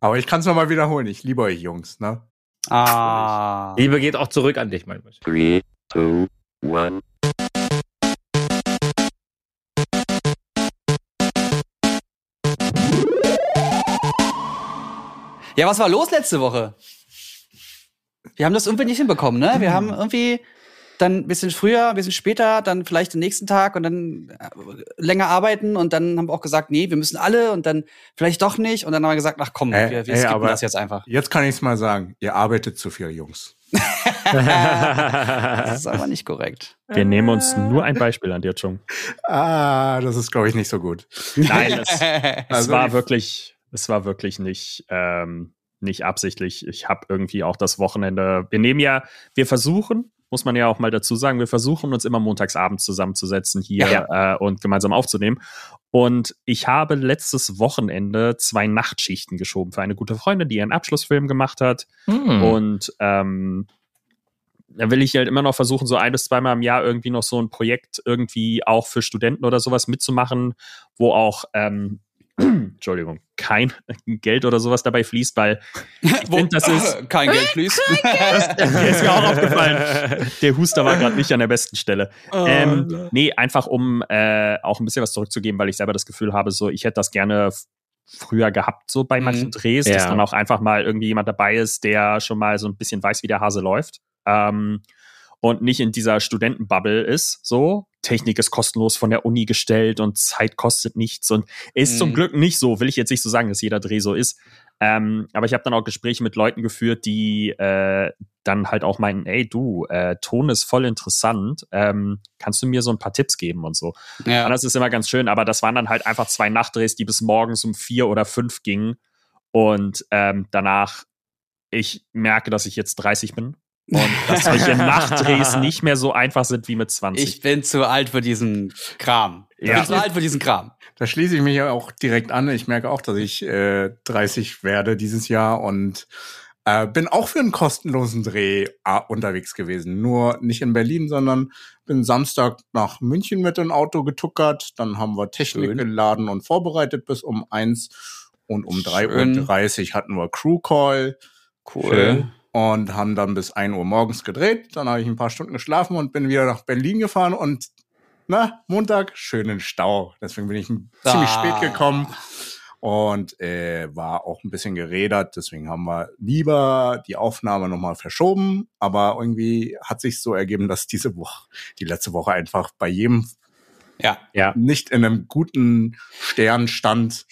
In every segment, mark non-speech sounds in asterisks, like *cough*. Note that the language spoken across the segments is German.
Aber ich kann es nochmal wiederholen. Ich liebe euch, Jungs, ne? Ah. Liebe geht auch zurück an dich, mein Mensch. Three, two, one. Ja, was war los letzte Woche? Wir haben das irgendwie nicht hinbekommen, ne? Wir haben irgendwie dann ein bisschen früher, ein bisschen später, dann vielleicht den nächsten Tag und dann äh, länger arbeiten und dann haben wir auch gesagt, nee, wir müssen alle und dann vielleicht doch nicht und dann haben wir gesagt, ach komm, Äh, wir, wir ey, skippen aber- das jetzt einfach. Jetzt kann ich es mal sagen. Ihr arbeitet zu viel, Jungs. *laughs* Das ist aber nicht korrekt. Wir nehmen uns nur ein Beispiel an dir, Chung. Ah, das ist, glaube ich, nicht so gut. Nein, es, *laughs* es Also war ich- wirklich, es war wirklich nicht, ähm, nicht absichtlich. Ich habe irgendwie auch das Wochenende. Wir nehmen ja, wir versuchen, muss man ja auch mal dazu sagen, wir versuchen uns immer montagsabends zusammenzusetzen hier Äh, und gemeinsam aufzunehmen. Und ich habe letztes Wochenende zwei Nachtschichten geschoben für eine gute Freundin, die ihren Abschlussfilm gemacht hat. Hm. Und ähm, da will ich halt immer noch versuchen, so ein bis zweimal im Jahr irgendwie noch so ein Projekt irgendwie auch für Studenten oder sowas mitzumachen, wo auch, ähm, Entschuldigung, kein Geld oder sowas dabei fließt, weil *laughs* ich finde, das ist, *laughs* kein Geld fließt. mir *laughs* ist mir auch aufgefallen, der Huster war gerade nicht an der besten Stelle. Oh, Ähm, nee, einfach um äh, auch ein bisschen was zurückzugeben, weil ich selber das Gefühl habe, so ich hätte das gerne früher gehabt, so bei Mhm. manchen Drehs, dass Ja. dann auch einfach mal irgendwie jemand dabei ist, der schon mal so ein bisschen weiß, wie der Hase läuft. Ähm, und nicht in dieser Studentenbubble ist, so. Technik ist kostenlos von der Uni gestellt und Zeit kostet nichts und ist Mhm. zum Glück nicht so, will ich jetzt nicht so sagen, dass jeder Dreh so ist. Ähm, aber ich habe dann auch Gespräche mit Leuten geführt, die äh, dann halt auch meinen, ey du, äh, Ton ist voll interessant, ähm, kannst du mir so ein paar Tipps geben und so. Ja. Und das ist immer ganz schön, aber das waren dann halt einfach zwei Nachtdrehs, die bis morgens um vier oder fünf gingen. Und ähm, danach, ich merke, dass ich jetzt 30 bin. Und dass solche *laughs* Nachtdrehs nicht mehr so einfach sind wie mit 20. Ich bin zu alt für diesen Kram. Ich Ja. bin zu alt für diesen Kram. Da schließe ich mich ja auch direkt an. Ich merke auch, dass ich äh, 30 werde dieses Jahr und äh, bin auch für einen kostenlosen Dreh äh, unterwegs gewesen. Nur nicht in Berlin, sondern bin Samstag nach München mit dem Auto getuckert. Dann haben wir Technik Schön. geladen und vorbereitet bis um eins Und um Schön. 3.30 Uhr hatten wir Crew Call Cool. Und haben dann bis 1 Uhr morgens gedreht. Dann habe ich ein paar Stunden geschlafen und bin wieder nach Berlin gefahren und na, Montag schönen Stau. Deswegen bin ich ziemlich Ah. spät gekommen und äh, war auch ein bisschen gerädert. Deswegen haben wir lieber die Aufnahme nochmal verschoben. Aber irgendwie hat sich so ergeben, dass diese Woche, die letzte Woche einfach bei jedem Ja. Ja. nicht in einem guten Stern stand.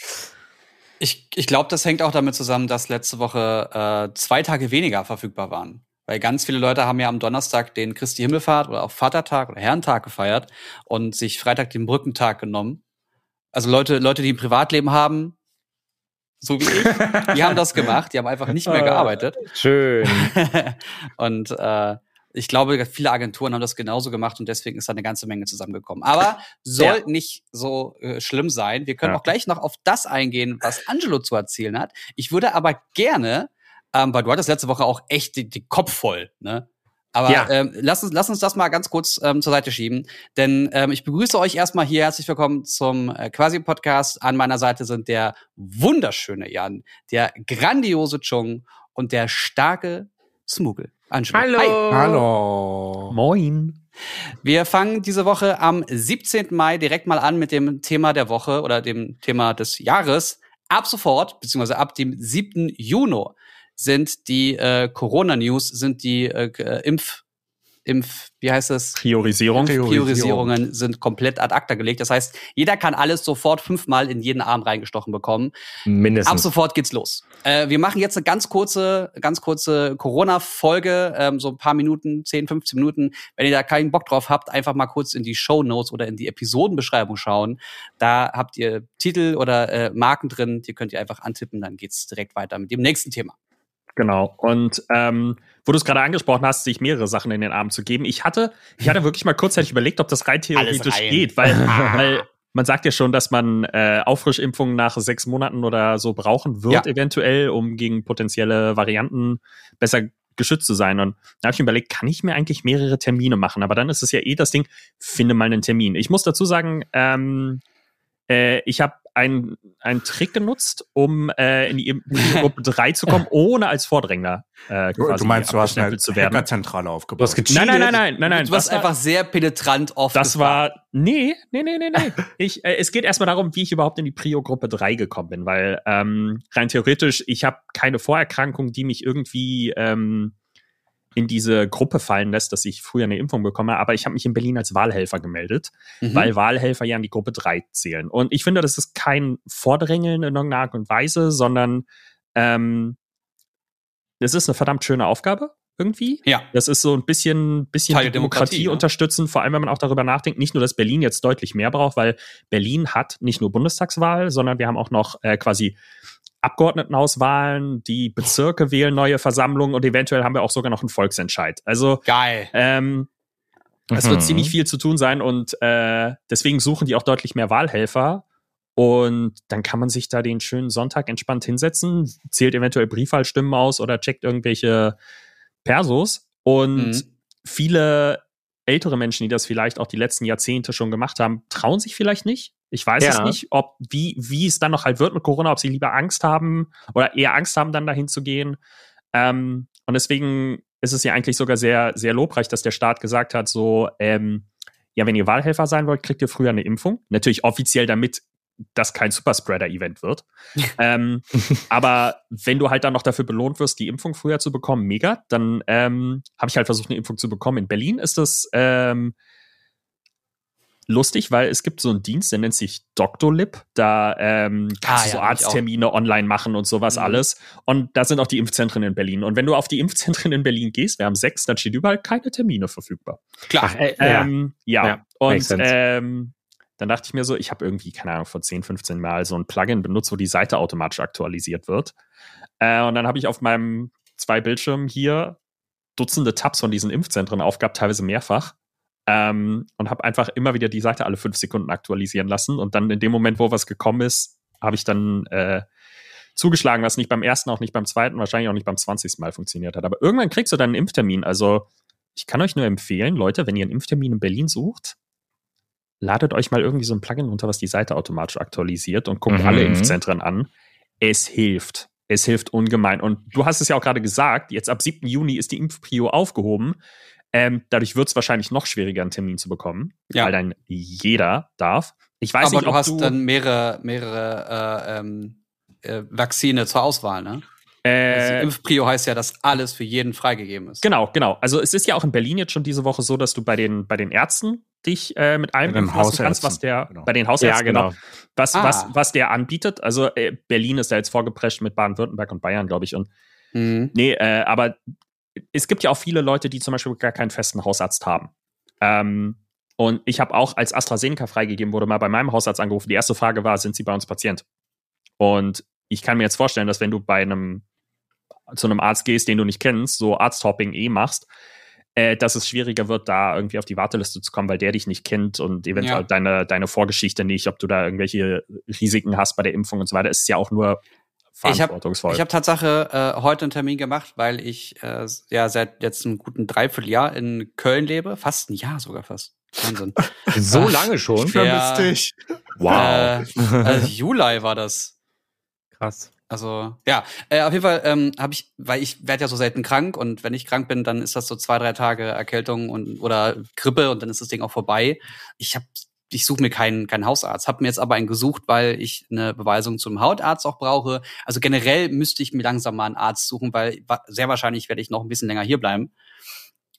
Ich, ich glaube, das hängt auch damit zusammen, dass letzte Woche äh, zwei Tage weniger verfügbar waren. Weil ganz viele Leute haben ja am Donnerstag den Christi Himmelfahrt oder auch Vatertag oder Herrentag gefeiert und sich Freitag den Brückentag genommen. Also Leute, Leute, die ein Privatleben haben, so wie ich, die haben das *laughs* gemacht, die haben einfach nicht mehr gearbeitet. Schön. *laughs* und äh, ich glaube, viele Agenturen haben das genauso gemacht und deswegen ist da eine ganze Menge zusammengekommen. Aber soll Ja. nicht so äh, schlimm sein. Wir können Ja. auch gleich noch auf das eingehen, was Angelo zu erzählen hat. Ich würde aber gerne, ähm, weil du hattest letzte Woche auch echt die, die Kopf voll, ne? Aber Ja. ähm, lass, uns, lass uns das mal ganz kurz ähm, zur Seite schieben. Denn ähm, ich begrüße euch erstmal hier. Herzlich willkommen zum äh, Quasi-Podcast. An meiner Seite sind der wunderschöne Jan, der grandiose Chung und der starke Smugel. Angelo. Hallo. Hi. Hallo. Moin. Wir fangen diese Woche am 17. Mai direkt mal an mit dem Thema der Woche oder dem Thema des Jahres. Ab sofort, beziehungsweise ab dem 7. Juni sind die äh, Corona-News, sind die äh, äh, Impf, Impf, wie heißt das? Priorisierung. Priorisierung. Priorisierungen sind komplett ad acta gelegt. Das heißt, jeder kann alles sofort fünfmal in jeden Arm reingestochen bekommen. Ab Mindestens. sofort geht's los. Äh, wir machen jetzt eine ganz kurze, ganz kurze Corona-Folge, ähm, so ein paar Minuten, 10, 15 Minuten. Wenn ihr da keinen Bock drauf habt, einfach mal kurz in die Show Notes oder in die Episodenbeschreibung schauen. Da habt ihr Titel oder äh, Marken drin, die könnt ihr einfach antippen, dann geht's direkt weiter mit dem nächsten Thema. Genau. Und ähm, wo du es gerade angesprochen hast, sich mehrere Sachen in den Arm zu geben. Ich hatte, ich hatte wirklich mal kurzzeitig überlegt, ob das rein theoretisch geht, weil, *laughs* weil man sagt ja schon, dass man äh, Auffrischimpfungen nach sechs Monaten oder so brauchen wird, Ja. eventuell, um gegen potenzielle Varianten besser geschützt zu sein. Und da habe ich mir überlegt, kann ich mir eigentlich mehrere Termine machen? Aber dann ist es ja eh das Ding, finde mal einen Termin. Ich muss dazu sagen, ähm, Äh, ich habe einen, einen Trick genutzt, um äh, in die Gruppe *laughs* 3 zu kommen, ohne als Vordrängler äh, Du, quasi du meinst, du hast eine zu werden. Hackerzentrale Du aufgebaut. hast gecheatet. Nein, nein, nein, nein, nein, nein. du warst einfach sehr penetrant oft. Das war, nee, nee, nee, nee, nee. Ich, äh, es geht erstmal darum, wie ich überhaupt in die Prio-Gruppe 3 gekommen bin, weil ähm, rein theoretisch, ich habe keine Vorerkrankung, die mich irgendwie ähm, in diese Gruppe fallen lässt, dass ich früher eine Impfung bekomme, aber ich habe mich in Berlin als Wahlhelfer gemeldet, Mhm. weil Wahlhelfer ja in die Gruppe 3 zählen. Und ich finde, das ist kein Vordrängeln in irgendeiner Art und Weise, sondern ähm, das ist eine verdammt schöne Aufgabe irgendwie. ja. Das ist so ein bisschen, bisschen Teil Demokratie, Demokratie, ne? unterstützen, vor allem wenn man auch darüber nachdenkt, nicht nur, dass Berlin jetzt deutlich mehr braucht, weil Berlin hat nicht nur Bundestagswahl, sondern wir haben auch noch äh, quasi Abgeordnetenhauswahlen, die Bezirke wählen neue Versammlungen und eventuell haben wir auch sogar noch einen Volksentscheid. Also Geil. ähm, es Mhm. wird ziemlich viel zu tun sein und äh, deswegen suchen die auch deutlich mehr Wahlhelfer. Und dann kann man sich da den schönen Sonntag entspannt hinsetzen, zählt eventuell Briefwahlstimmen aus oder checkt irgendwelche Persos. Und Mhm. viele ältere Menschen, die das vielleicht auch die letzten Jahrzehnte schon gemacht haben, trauen sich vielleicht nicht. Ich weiß Ja. es nicht, ob wie, wie es dann noch halt wird mit Corona, ob sie lieber Angst haben oder eher Angst haben, dann dahin zu gehen. Ähm, und deswegen ist es ja eigentlich sogar sehr, sehr lobreich, dass der Staat gesagt hat, so, ähm, ja, wenn ihr Wahlhelfer sein wollt, kriegt ihr früher eine Impfung. Natürlich offiziell, damit das kein Superspreader-Event wird. *laughs* ähm, aber wenn du halt dann noch dafür belohnt wirst, die Impfung früher zu bekommen, mega, dann ähm, habe ich halt versucht, eine Impfung zu bekommen. In Berlin ist das ähm, lustig, weil es gibt so einen Dienst, der nennt sich Doctolib. Da ähm, kannst Ah, du so ja. Arzttermine online machen und sowas Mhm. alles. Und da sind auch die Impfzentren in Berlin. Und wenn du auf die Impfzentren in Berlin gehst, wir haben sechs, dann steht überall keine Termine verfügbar. Klar. Ach, äh, ja. Ähm, ja. Ja, und makes sense. ähm, dann dachte ich mir so, ich habe irgendwie, keine Ahnung, vor 10, 15 Mal so ein Plugin benutzt, wo die Seite automatisch aktualisiert wird. Äh, und dann habe ich auf meinem zwei Bildschirmen hier Dutzende Tabs von diesen Impfzentren aufgehabt, teilweise mehrfach. Ähm, und habe einfach immer wieder die Seite alle fünf Sekunden aktualisieren lassen. Und dann in dem Moment, wo was gekommen ist, habe ich dann äh, zugeschlagen, was nicht beim ersten, auch nicht beim zweiten, wahrscheinlich auch nicht beim 20. Mal funktioniert hat. Aber irgendwann kriegst du dann einen Impftermin. Also ich kann euch nur empfehlen, Leute, wenn ihr einen Impftermin in Berlin sucht, ladet euch mal irgendwie so ein Plugin runter, was die Seite automatisch aktualisiert und guckt Mhm. alle Impfzentren an. Es hilft. Es hilft ungemein. Und du hast es ja auch gerade gesagt, jetzt ab 7. Juni ist die Impfprio aufgehoben. Ähm, dadurch wird es wahrscheinlich noch schwieriger, einen Termin zu bekommen, Ja. weil dann jeder darf. Ich weiß Aber nicht, du ob hast du, dann mehrere, mehrere äh, ähm, äh, Vakzine zur Auswahl, ne? Also die äh, Impfprio heißt ja, dass alles für jeden freigegeben ist. Genau, genau. Also es ist ja auch in Berlin jetzt schon diese Woche so, dass du bei den, bei den Ärzten dich äh, mit allem impfen lassen kannst, was Hausärzten, der, genau. bei den Ja, Hausärzten, genau. was, Ah. was, was der anbietet. Also äh, Berlin ist da jetzt vorgeprescht mit Baden-Württemberg und Bayern, glaube ich. Und Mhm. nee, äh, aber es gibt ja auch viele Leute, die zum Beispiel gar keinen festen Hausarzt haben. Ähm, und ich habe auch, als AstraZeneca freigegeben wurde, mal bei meinem Hausarzt angerufen. Die erste Frage war, sind Sie bei uns Patient? Und ich kann mir jetzt vorstellen, dass wenn du bei einem zu einem Arzt gehst, den du nicht kennst, so Arzthopping eh machst, äh, dass es schwieriger wird, da irgendwie auf die Warteliste zu kommen, weil der dich nicht kennt und eventuell Ja. deine, deine Vorgeschichte nicht, ob du da irgendwelche Risiken hast bei der Impfung und so weiter. Ist ja auch nur Ich habe verantwortungsvoll. ich hab Tatsache äh, heute einen Termin gemacht, weil ich äh, ja seit jetzt einem guten Dreivierteljahr in Köln lebe. Fast ein Jahr sogar fast. Wahnsinn. *laughs* So Ach, lange schon? Ich vermisse dich. Wow. Äh, also Juli war das. Krass. Also, ja, äh, auf jeden Fall ähm, habe ich, weil ich werde ja so selten krank und wenn ich krank bin, dann ist das so zwei, drei Tage Erkältung und oder Grippe und dann ist das Ding auch vorbei. Ich habe ich suche mir keinen keinen Hausarzt, habe mir jetzt aber einen gesucht, weil ich eine Beweisung zum Hautarzt auch brauche. Also generell müsste ich mir langsam mal einen Arzt suchen, weil sehr wahrscheinlich werde ich noch ein bisschen länger hier bleiben.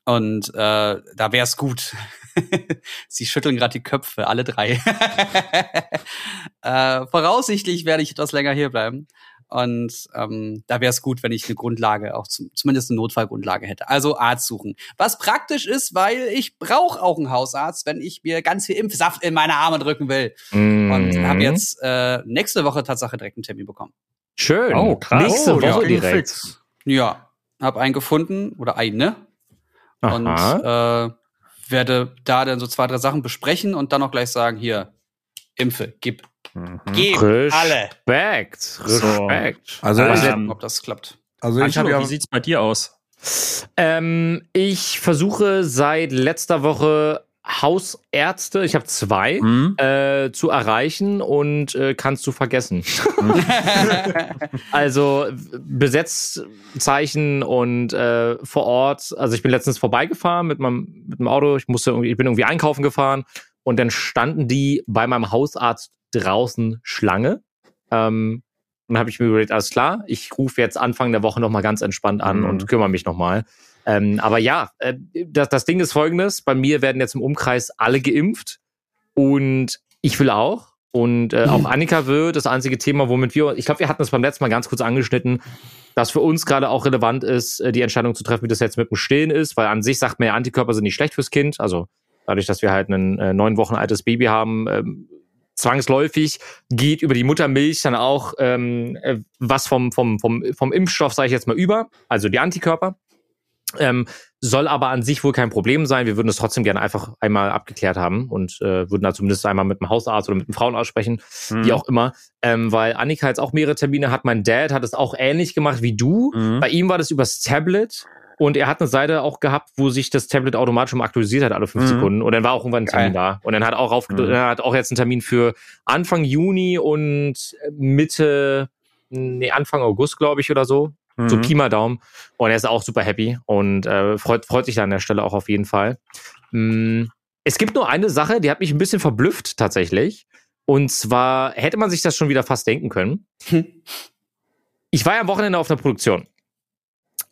Und äh, da wäre es gut. *laughs* Sie schütteln gerade die Köpfe, alle drei. *laughs* äh, voraussichtlich werde ich etwas länger hier bleiben. Und ähm, da wäre es gut, wenn ich eine Grundlage, auch zum, zumindest eine Notfallgrundlage hätte. Also Arzt suchen. Was praktisch ist, weil ich brauche auch einen Hausarzt, wenn ich mir ganz viel Impfsaft in meine Arme drücken will. Und Mhm. habe jetzt äh, nächste Woche Tatsache direkt einen Termin bekommen. Schön. Oh, krass. Nächste Oh, ja, Woche ging direkt. fix. Ja, habe einen gefunden oder eine und Aha. äh, werde da dann so zwei, drei Sachen besprechen und dann auch gleich sagen, hier, Impfe, gib. Mhm. Gib Respekt. alle. Respekt. Also Mal ich, Ähm, gucken, ob das klappt. also ich habe Angelo, ja, wie sieht's bei dir aus? Ähm, ich versuche seit letzter Woche Hausärzte, ich habe zwei, Hm? äh, zu erreichen und äh, kannst du vergessen. *laughs* also Besetzzeichen und äh, vor Ort, also ich bin letztens vorbeigefahren mit meinem, mit dem Auto, ich musste irgendwie, ich bin irgendwie einkaufen gefahren und dann standen die bei meinem Hausarzt draußen Schlange. Ähm, und dann habe ich mir überlegt, alles klar, ich rufe jetzt Anfang der Woche nochmal ganz entspannt an Mhm. und kümmere mich nochmal. Ähm, aber ja, äh, das, das Ding ist folgendes: Bei mir werden jetzt im Umkreis alle geimpft und ich will auch. Und äh, auch Annika will. Das einzige Thema, womit wir, ich glaube, wir hatten das beim letzten Mal ganz kurz angeschnitten, dass für uns gerade auch relevant ist, äh, die Entscheidung zu treffen, wie das jetzt mit dem Stillen ist, weil an sich sagt man ja, Antikörper sind nicht schlecht fürs Kind. Also dadurch, dass wir halt ein äh, neun Wochen altes Baby haben, ähm, zwangsläufig geht über die Muttermilch dann auch ähm, äh, was vom, vom, vom, vom Impfstoff, sage ich jetzt mal, über, also die Antikörper. Ähm, soll aber an sich wohl kein Problem sein. Wir würden es trotzdem gerne einfach einmal abgeklärt haben und äh, würden da zumindest einmal mit dem Hausarzt oder mit dem Frauenarzt sprechen, Hm. wie auch immer. Ähm, weil Annika jetzt auch mehrere Termine hat. Mein Dad hat es auch ähnlich gemacht wie du. Mhm. Bei ihm war das übers Tablet. Und er hat eine Seite auch gehabt, wo sich das Tablet automatisch schon aktualisiert hat, alle fünf Mhm. Sekunden. Und dann war auch irgendwann ein Termin da. Und dann hat er auch auf, Mhm. hat auch jetzt einen Termin für Anfang Juni und Mitte, nee, Anfang August, glaube ich, oder so. So Mhm. Pi mal Daumen. Und er ist auch super happy und äh, freut, freut sich da an der Stelle auch auf jeden Fall. Mm, Es gibt nur eine Sache, die hat mich ein bisschen verblüfft tatsächlich. Und zwar hätte man sich das schon wieder fast denken können. Ich war ja am Wochenende auf einer Produktion.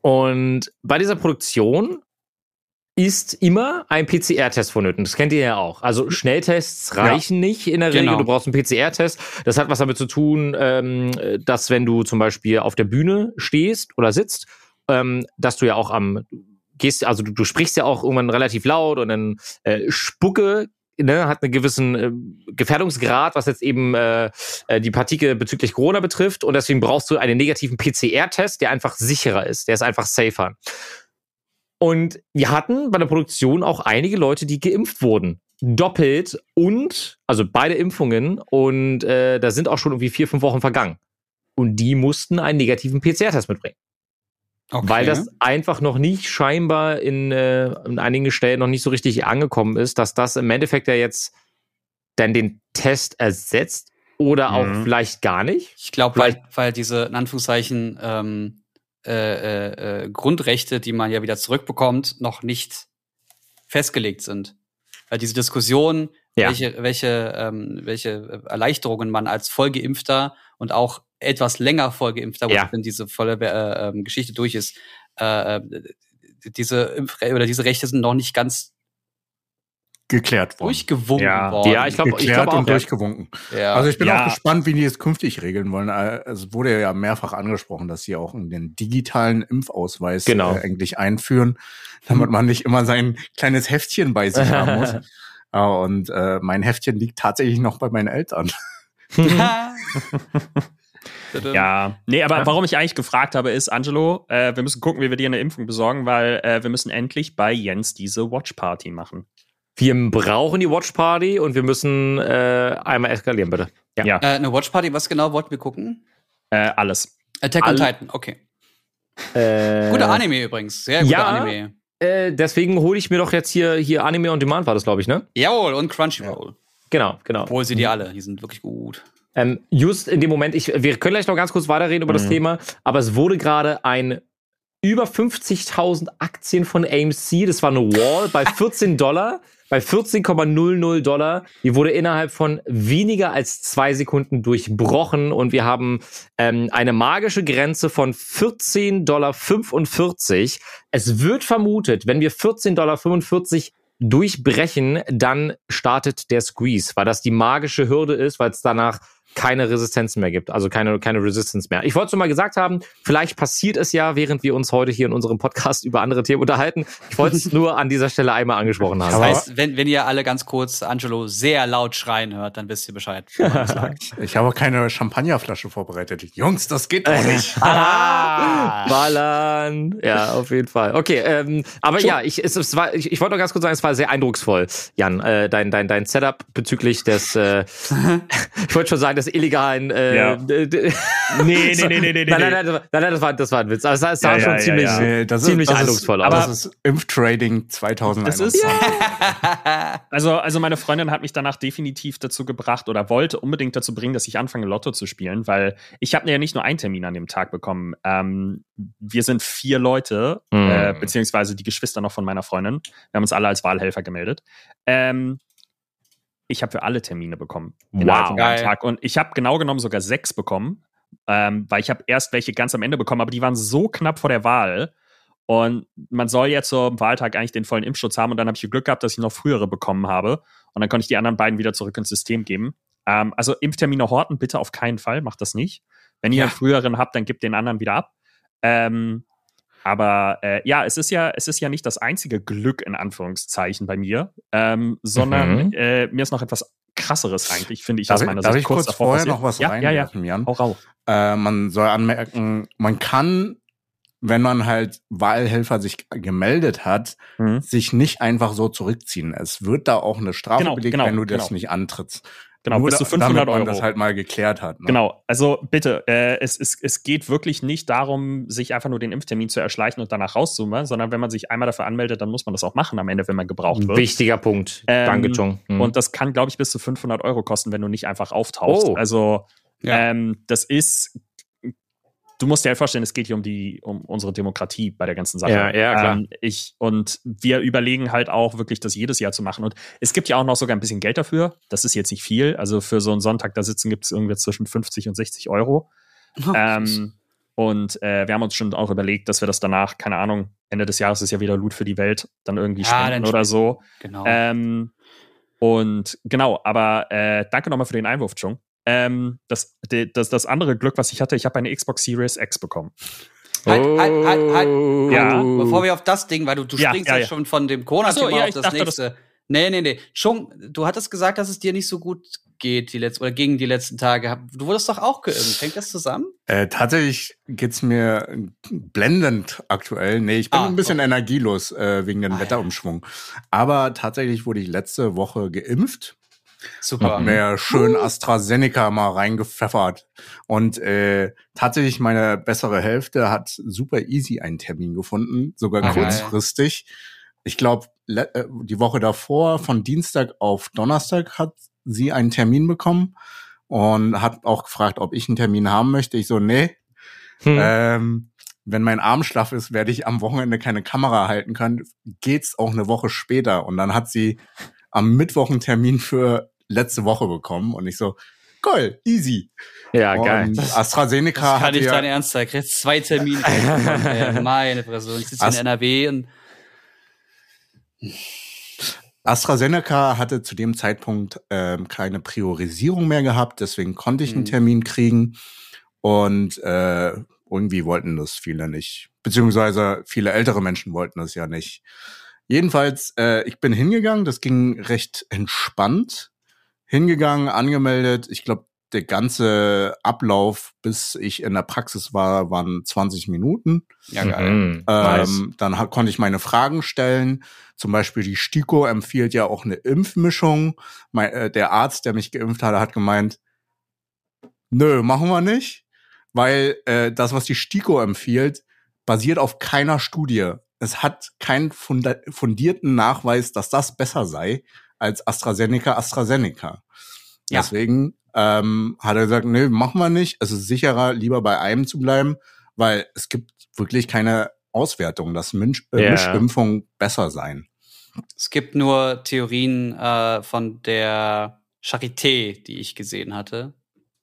Und bei dieser Produktion ist immer ein PCR-Test vonnöten. Das kennt ihr ja auch. Also Schnelltests reichen nicht in der Genau. Regel. Du brauchst einen PCR-Test. Das hat was damit zu tun, ähm, dass wenn du zum Beispiel auf der Bühne stehst oder sitzt, ähm, dass du ja auch am gehst, also du, du sprichst ja auch irgendwann relativ laut und dann äh, Spucke ne, hat einen gewissen äh, Gefährdungsgrad, was jetzt eben äh, äh, die Partikel bezüglich Corona betrifft. Und deswegen brauchst du einen negativen PCR-Test, der einfach sicherer ist, der ist einfach safer. Und wir hatten bei der Produktion auch einige Leute, die geimpft wurden. Doppelt und, also beide Impfungen. Und äh, da sind auch schon irgendwie vier, fünf Wochen vergangen. Und die mussten einen negativen PCR-Test mitbringen. Okay. Weil das einfach noch nicht scheinbar in, äh, in einigen Stellen noch nicht so richtig angekommen ist, dass das im Endeffekt ja jetzt dann den Test ersetzt oder auch Mhm. vielleicht gar nicht. Ich glaube, weil, weil diese, in Anführungszeichen, ähm, äh, äh, äh, Grundrechte, die man ja wieder zurückbekommt, noch nicht festgelegt sind. Weil diese Diskussion, Ja. welche, welche, ähm, welche Erleichterungen man als Vollgeimpfter und auch etwas länger Vollgeimpfter, wo Ja. wenn diese volle äh, ähm, Geschichte durch ist, äh, äh, diese Impfre oder diese Rechte sind noch nicht ganz geklärt worden. durchgewunken Ja. worden. Ja, ich glaube ich geklärt glaub auch. und durchgewunken. ja. Also ich bin Ja. auch gespannt, wie die es künftig regeln wollen. Äh, Es wurde ja mehrfach angesprochen, dass sie auch den digitalen Impfausweis Genau. äh, eigentlich einführen, damit man nicht immer sein kleines Heftchen bei sich haben muss. *laughs* Äh, Und äh, mein Heftchen liegt tatsächlich noch bei meinen Eltern. *laughs* *laughs* Ja, nee, aber warum ich eigentlich gefragt habe, ist, Angelo, äh, wir müssen gucken, wie wir dir eine Impfung besorgen, weil äh, wir müssen endlich bei Jens diese Watch-Party machen. Wir brauchen die Watch Party und wir müssen äh, einmal eskalieren, bitte. Ja. Ja. Äh, eine Watchparty, was genau wollten wir gucken? Äh, alles. Attack on Alle- Titan, okay. Äh, Guter Anime übrigens, sehr guter ja. Anime. Äh, deswegen hole ich mir doch jetzt hier, hier Anime on Demand, war das, glaube ich, ne? Jawohl, und Crunchyroll. Genau, genau. Obwohl sie die alle, die sind wirklich gut. Ähm, just in dem Moment, ich, wir können gleich noch ganz kurz weiterreden über das Mhm. Thema, aber es wurde gerade ein über 50.000 Aktien von AMC, das war eine Wall bei *laughs* 14 Dollar, bei 14,00 Dollar. Die wurde innerhalb von weniger als zwei Sekunden durchbrochen und wir haben ähm, eine magische Grenze von 14,45 Dollar. Es wird vermutet, wenn wir 14,45 Dollar durchbrechen, dann startet der Squeeze, weil das die magische Hürde ist, weil es danach keine Resistenzen mehr gibt, also keine, keine Resistance mehr. Ich wollte es nur mal gesagt haben, vielleicht passiert es ja, während wir uns heute hier in unserem Podcast über andere Themen unterhalten. Ich wollte es nur an dieser Stelle einmal angesprochen haben. Das heißt, wenn, wenn ihr alle ganz kurz Angelo sehr laut schreien hört, dann wisst ihr Bescheid. *laughs* Ich habe auch keine Champagnerflasche vorbereitet. Jungs, das geht doch nicht. *laughs* Ah, Ballern. Ja, auf jeden Fall. Okay, ähm, aber ja, ich, es, es war, ich, ich wollte noch ganz kurz sagen, es war sehr eindrucksvoll, Jan, äh, dein, dein, dein Setup bezüglich des, äh, *laughs* ich wollte schon sagen, des illegalen. Äh, Ja. *laughs* d- Nee, nee, nee, nee, nee, nein, nein, nee. nein, nein, nein, das war, das war ein Witz. Aber es sah, es sah Ja, schon ja, ja, ziemlich, ja. Nee, das ziemlich ist, das eindrucksvoll ist, aus. Das ist Impftrading 2021. Das ist- *laughs* Also, also meine Freundin hat mich danach definitiv dazu gebracht oder wollte unbedingt dazu bringen, dass ich anfange, Lotto zu spielen, weil ich habe ja nicht nur einen Termin an dem Tag bekommen. Ähm, wir sind vier Leute, Mhm. äh, beziehungsweise die Geschwister noch von meiner Freundin. Wir haben uns alle als Wahlhelfer gemeldet. Ähm, ich habe für alle Termine bekommen. Wow. Tag. Und ich habe genau genommen sogar sechs bekommen, ähm, weil ich habe erst welche ganz am Ende bekommen, aber die waren so knapp vor der Wahl. Und man soll ja zum Wahltag eigentlich den vollen Impfschutz haben. Und dann habe ich Glück gehabt, dass ich noch frühere bekommen habe. Und dann konnte ich die anderen beiden wieder zurück ins System geben. Ähm, also Impftermine horten bitte auf keinen Fall. Macht das nicht. Wenn ihr Ja. einen früheren habt, dann gebt den anderen wieder ab. Ähm, aber äh, ja, es ist ja, es ist ja nicht das einzige Glück in Anführungszeichen bei mir, ähm, sondern Mhm. äh, mir ist noch etwas krasseres eigentlich, finde ich Darf aus ich, meiner darf Sicht ich kurz davor vorher passiert. noch was ja, ja, ja. reinwerfen, Jan? Hau rau. Äh, man soll anmerken, man kann, wenn man halt Wahlhelfer sich gemeldet hat, Mhm. sich nicht einfach so zurückziehen. Es wird da auch eine Strafe Genau, belegt, genau, wenn du das genau. nicht antrittst. Genau, Nur bis zu da- 500 damit man Euro. das halt mal geklärt hat. Ne? Genau, also bitte, äh, es, es, es geht wirklich nicht darum, sich einfach nur den Impftermin zu erschleichen und danach rauszumachen, sondern wenn man sich einmal dafür anmeldet, dann muss man das auch machen am Ende, wenn man gebraucht wird. Wichtiger Punkt. Ähm, Danke, Chung. Mhm. Und das kann, glaube ich, bis zu 500 Euro kosten, wenn du nicht einfach auftauchst. Oh. Also Ja. ähm, das ist, du musst dir halt vorstellen, es geht hier um die, um unsere Demokratie bei der ganzen Sache. Ja, ja, klar. Ähm, ich, und wir überlegen halt auch wirklich, das jedes Jahr zu machen. Und es gibt ja auch noch sogar ein bisschen Geld dafür. Das ist jetzt nicht viel. Also für so einen Sonntag da sitzen gibt es irgendwie zwischen 50 und 60 Euro. Ähm, und äh, wir haben uns schon auch überlegt, dass wir das danach, keine Ahnung, Ende des Jahres ist ja wieder Loot für die Welt, dann irgendwie Ja, spenden oder spenden. so. genau. Ähm, und genau, aber äh, danke nochmal für den Einwurf, Chung. Ähm, das, das, das andere Glück, was ich hatte, ich habe eine Xbox Series X bekommen. Halt, halt, halt, halt. Oh. Ja. Bevor wir auf das Ding, weil du, du Ja, springst ja, ja, ja. schon von dem Corona-Thema so, ja, auf das dachte, das- nächste. Nee, nee, nee. Chung, du hattest gesagt, dass es dir nicht so gut geht, die letzten, oder gegen die letzten Tage. Du wurdest doch auch geimpft. Hängt das zusammen? Äh, tatsächlich geht's mir blendend aktuell. Nee, ich bin Ah, ein bisschen okay. energielos äh, wegen dem Ah, ja. Wetterumschwung. Aber tatsächlich wurde ich letzte Woche geimpft. Super. Hab mir schön AstraZeneca mal reingepfeffert. Und äh, tatsächlich meine bessere Hälfte hat super easy einen Termin gefunden, sogar Ah, geil. kurzfristig. Ich glaube, äh, die Woche davor, von Dienstag auf Donnerstag, hat sie einen Termin bekommen und hat auch gefragt, ob ich einen Termin haben möchte. Ich so, nee. Hm. Ähm, wenn mein Arm schlaff ist, werde ich am Wochenende keine Kamera halten können. Geht's auch eine Woche später. Und dann hat sie am Mittwoch einen Termin für letzte Woche bekommen. Und ich so, geil, easy. ja, geil. Und AstraZeneca Das kann hatte nicht ja, dein Ernst sein. Kriegst zwei Termine. Ey, *laughs* Meine Fresse. Ich sitze in NRW und AstraZeneca hatte zu dem Zeitpunkt ähm, keine Priorisierung mehr gehabt, deswegen konnte ich einen Mhm. Termin kriegen. Und äh, irgendwie wollten das viele nicht. Beziehungsweise viele ältere Menschen wollten das ja nicht. Jedenfalls, äh, ich bin hingegangen, das ging recht entspannt. Hingegangen, angemeldet. Ich glaube, der ganze Ablauf, bis ich in der Praxis war, waren 20 Minuten. ja geil. Mhm. Ähm, Dann ha- konnte ich meine Fragen stellen. Zum Beispiel die STIKO empfiehlt ja auch eine Impfmischung. Mein, äh, der Arzt, der mich geimpft hatte, hat gemeint, nö, machen wir nicht, weil äh, das, was die STIKO empfiehlt, basiert auf keiner Studie. Es hat keinen fundierten Nachweis, dass das besser sei als AstraZeneca AstraZeneca. Ja. Deswegen ähm, hat er gesagt, nö, machen wir nicht. Es ist sicherer, lieber bei einem zu bleiben, weil es gibt wirklich keine Auswertung, dass Misch äh, Ja. Mischimpfungen besser seien. Es gibt nur Theorien äh, von der Charité, die ich gesehen hatte.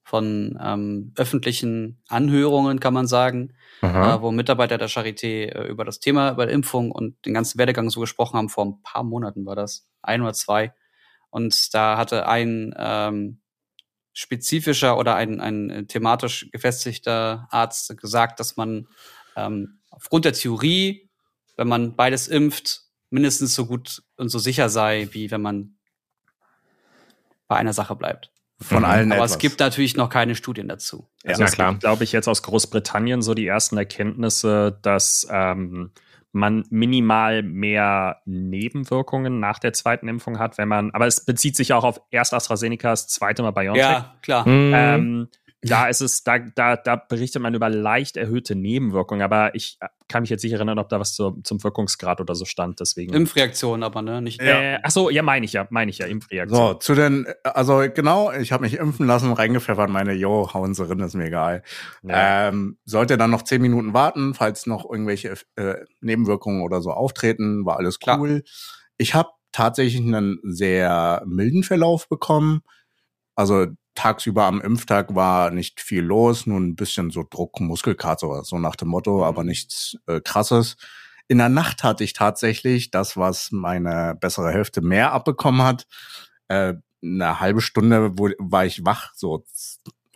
Von ähm, öffentlichen Anhörungen, kann man sagen, äh, wo Mitarbeiter der Charité äh, über das Thema, über Impfung und den ganzen Werdegang so gesprochen haben. Vor ein paar Monaten war das. Ein oder zwei. Und da hatte ein ähm, spezifischer oder ein, ein äh, thematisch gefestigter Arzt gesagt, dass man ähm, aufgrund der Theorie, wenn man beides impft, mindestens so gut und so sicher sei, wie wenn man bei einer Sache bleibt. Von Mhm. allen Aber etwas. es gibt natürlich noch keine Studien dazu. Also Ja, es klar. glaube ich, jetzt aus Großbritannien so die ersten Erkenntnisse, dass ähm, man minimal mehr Nebenwirkungen nach der zweiten Impfung hat, wenn man, aber es bezieht sich auch auf erst AstraZeneca, das zweite Mal BioNTech. Ja, klar. Mhm. Ähm, da ist es, da, da, da berichtet man über leicht erhöhte Nebenwirkungen, aber ich äh, kann mich jetzt nicht erinnern, ob da was zur, zum Wirkungsgrad oder so stand, deswegen. Impfreaktion aber, ne? Nicht äh, ach so, ja, meine ich ja, meine ich ja, Impfreaktion. So, zu den, also genau, ich habe mich impfen lassen, reingepfeffert, meine, yo, hauen sie rein, ist mir egal. Ja. Ähm, sollte dann noch zehn Minuten warten, falls noch irgendwelche äh, Nebenwirkungen oder so auftreten, war alles Klar. cool. Ich habe tatsächlich einen sehr milden Verlauf bekommen. Also tagsüber am Impftag war nicht viel los, nur ein bisschen so Druck, Muskelkater oder so nach dem Motto, aber nichts äh, krasses. In der Nacht hatte ich tatsächlich das, was meine bessere Hälfte mehr abbekommen hat. Äh, eine halbe Stunde wo, war ich wach, so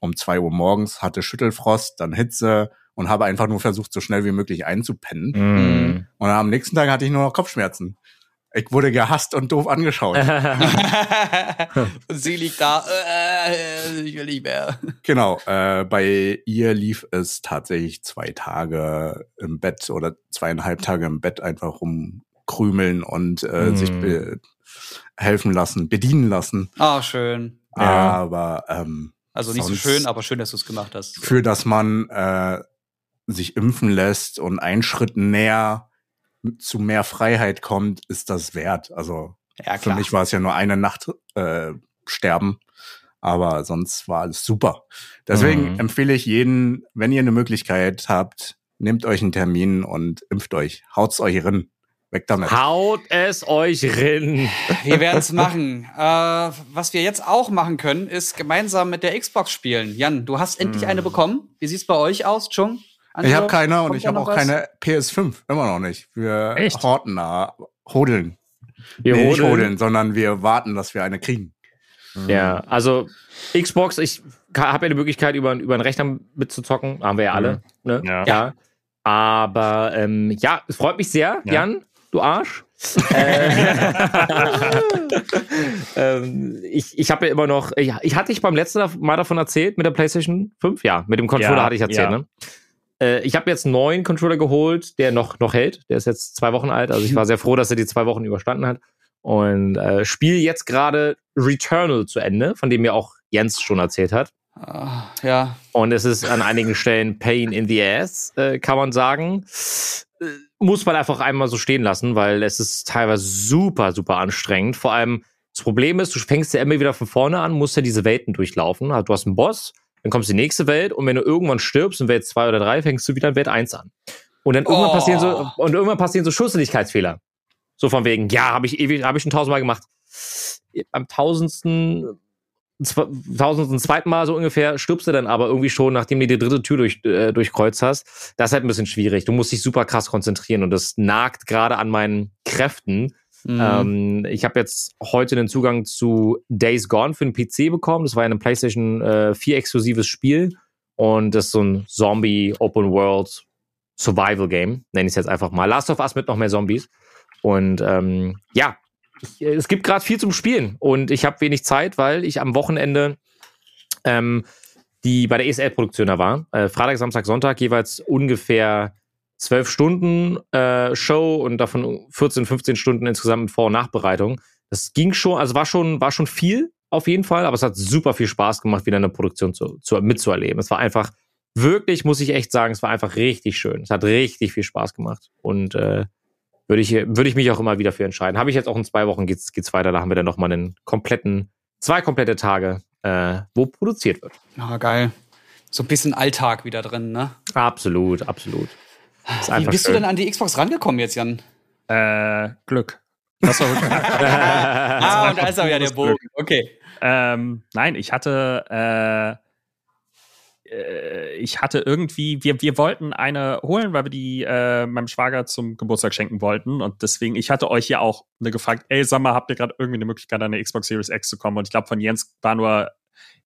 um zwei Uhr morgens, hatte Schüttelfrost, dann Hitze und habe einfach nur versucht, so schnell wie möglich einzupennen. Mhm. Und am nächsten Tag hatte ich nur noch Kopfschmerzen. Ich wurde gehasst und doof angeschaut. *laughs* Und sie liegt da, äh, ich will nicht mehr. Genau, äh, bei ihr lief es tatsächlich zwei Tage im Bett oder zweieinhalb Tage im Bett einfach rumkrümeln und äh, Mm. sich be helfen lassen, bedienen lassen. Ah, schön. Aber ähm, Also nicht so schön, aber schön, dass du es gemacht hast. für das man äh, sich impfen lässt und einen Schritt näher zu mehr Freiheit kommt, ist das wert. Also Ja, für mich war es ja nur eine Nacht äh, sterben, aber sonst war alles super. Deswegen Mhm. empfehle ich jeden, wenn ihr eine Möglichkeit habt, nehmt euch einen Termin und impft euch. Haut's euch rein. Weg damit. Haut es euch rin. Wir werden es machen. Äh, was wir jetzt auch machen können, ist gemeinsam mit der Xbox spielen. Jan, du hast endlich eine bekommen. Wie sieht's bei euch aus, Chung? Ich habe keine und ich habe auch was? keine PS5. Immer noch nicht. Wir Echt? horten da. Hodeln. Wir nee, nicht holen- hodeln, sondern wir warten, dass wir eine kriegen. Ja, also Xbox, ich habe ja die Möglichkeit, über, über einen Rechner mitzuzocken. Haben wir ja alle. Ne? Ja. ja. Aber ähm, ja, es freut mich sehr, Ja. Jan, du Arsch. äh, *laughs* ähm, ich ich habe ja immer noch, ja, ich hatte ich beim letzten Mal davon erzählt mit der PlayStation 5, ja, mit dem Controller Ja, hatte ich erzählt, ja. ne? Äh, ich habe jetzt einen neuen Controller geholt, der noch, noch hält. Der ist jetzt zwei Wochen alt. Also ich war sehr froh, dass er die zwei Wochen überstanden hat. Und äh, spiele jetzt gerade Returnal zu Ende, von dem mir auch Jens schon erzählt hat. Ah, ja. Und es ist an einigen Stellen Pain in the Ass, äh, kann man sagen. Äh, muss man einfach einmal so stehen lassen, weil es ist teilweise super, super anstrengend. Vor allem, das Problem ist, du fängst ja immer wieder von vorne an, musst ja diese Welten durchlaufen. Also, du hast einen Boss, dann kommst du in die nächste Welt und wenn du irgendwann stirbst in Welt 2 oder 3, fängst du wieder in Welt 1 an. Und dann irgendwann Oh. passieren so, und irgendwann passieren so Schusseligkeitsfehler. So von wegen, ja, habe ich ewig, habe ich schon tausendmal gemacht. Am tausendsten tausendsten zweiten Mal so ungefähr stirbst du dann aber irgendwie schon, nachdem du die dritte Tür durch, äh, durchkreuzt hast. Das ist halt ein bisschen schwierig. Du musst dich super krass konzentrieren und das nagt gerade an meinen Kräften. Mhm. Ähm, ich habe jetzt heute den Zugang zu Days Gone für den PC bekommen. Das war ein PlayStation äh, 4 exklusives Spiel und das ist so ein Zombie Open World Survival Game, nenne ich es jetzt einfach mal. Last of Us mit noch mehr Zombies. Und ähm, ja, ich, es gibt gerade viel zum Spielen und ich habe wenig Zeit, weil ich am Wochenende ähm, die bei der ESL-Produktion da war. Äh, Freitag, Samstag, Sonntag jeweils ungefähr zwölf Stunden äh, Show und davon 14, 15 Stunden insgesamt mit Vor- und Nachbereitung. Das ging schon, also war schon, war schon viel auf jeden Fall, aber es hat super viel Spaß gemacht, wieder eine Produktion zu, zu, mitzuerleben. Es war einfach wirklich, muss ich echt sagen, es war einfach richtig schön. Es hat richtig viel Spaß gemacht und äh, würde ich, würde ich mich auch immer wieder für entscheiden. Habe ich jetzt auch in zwei Wochen geht's, geht's weiter. Da haben wir dann nochmal einen kompletten, zwei komplette Tage, äh, wo produziert wird. Ah, geil. So ein bisschen Alltag wieder drin, ne? Absolut, absolut. Ist Wie bist schön. du denn an die Xbox rangekommen jetzt, Jan? Äh, Glück. Das war wirklich *laughs* *laughs* ah, und da ist aber ja der Bogen. Okay. ähm, nein, ich hatte, äh, äh, ich hatte irgendwie, wir, wir wollten eine holen, weil wir die äh, meinem Schwager zum Geburtstag schenken wollten. Und deswegen, ich hatte euch ja auch ne, gefragt, ey, sag mal, habt ihr gerade irgendwie eine Möglichkeit, an eine Xbox Series X zu kommen? Und ich glaube, von Jens war nur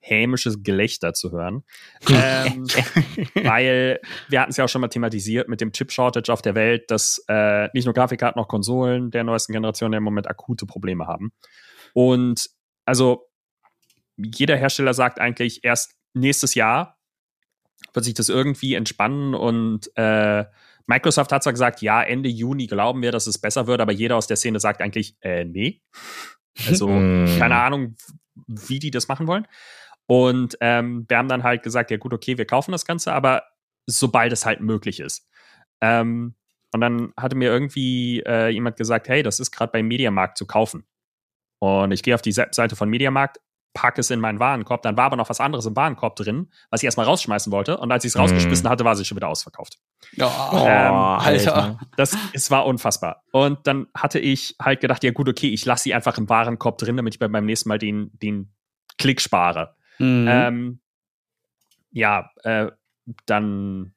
hämisches Gelächter zu hören. ähm, *laughs* weil wir hatten es ja auch schon mal thematisiert mit dem Chip-Shortage auf der Welt, dass äh, nicht nur Grafikkarten, noch Konsolen der neuesten Generation im Moment akute Probleme haben. Und also jeder Hersteller sagt eigentlich, erst nächstes Jahr wird sich das irgendwie entspannen und äh, Microsoft hat zwar gesagt, ja, Ende Juni glauben wir, dass es besser wird, aber jeder aus der Szene sagt eigentlich, äh, nee. Also, Hm. keine Ahnung, wie die das machen wollen. Und ähm, wir haben dann halt gesagt, ja gut, okay, wir kaufen das Ganze, aber sobald es halt möglich ist. Ähm, und dann hatte mir irgendwie äh, jemand gesagt, hey, das ist gerade beim Mediamarkt zu kaufen. Und ich gehe auf die Se- Seite von Mediamarkt, packe es in meinen Warenkorb, dann war aber noch was anderes im Warenkorb drin, was ich erstmal rausschmeißen wollte. Und als ich es Mhm. rausgeschmissen hatte, war sie schon wieder ausverkauft. Ja, Ähm, Alter. Das, es war unfassbar. Und dann hatte ich halt gedacht, ja gut, okay, ich lasse sie einfach im Warenkorb drin, damit ich bei- beim nächsten Mal den, den Klick spare. Mhm. Ähm, ja, äh, dann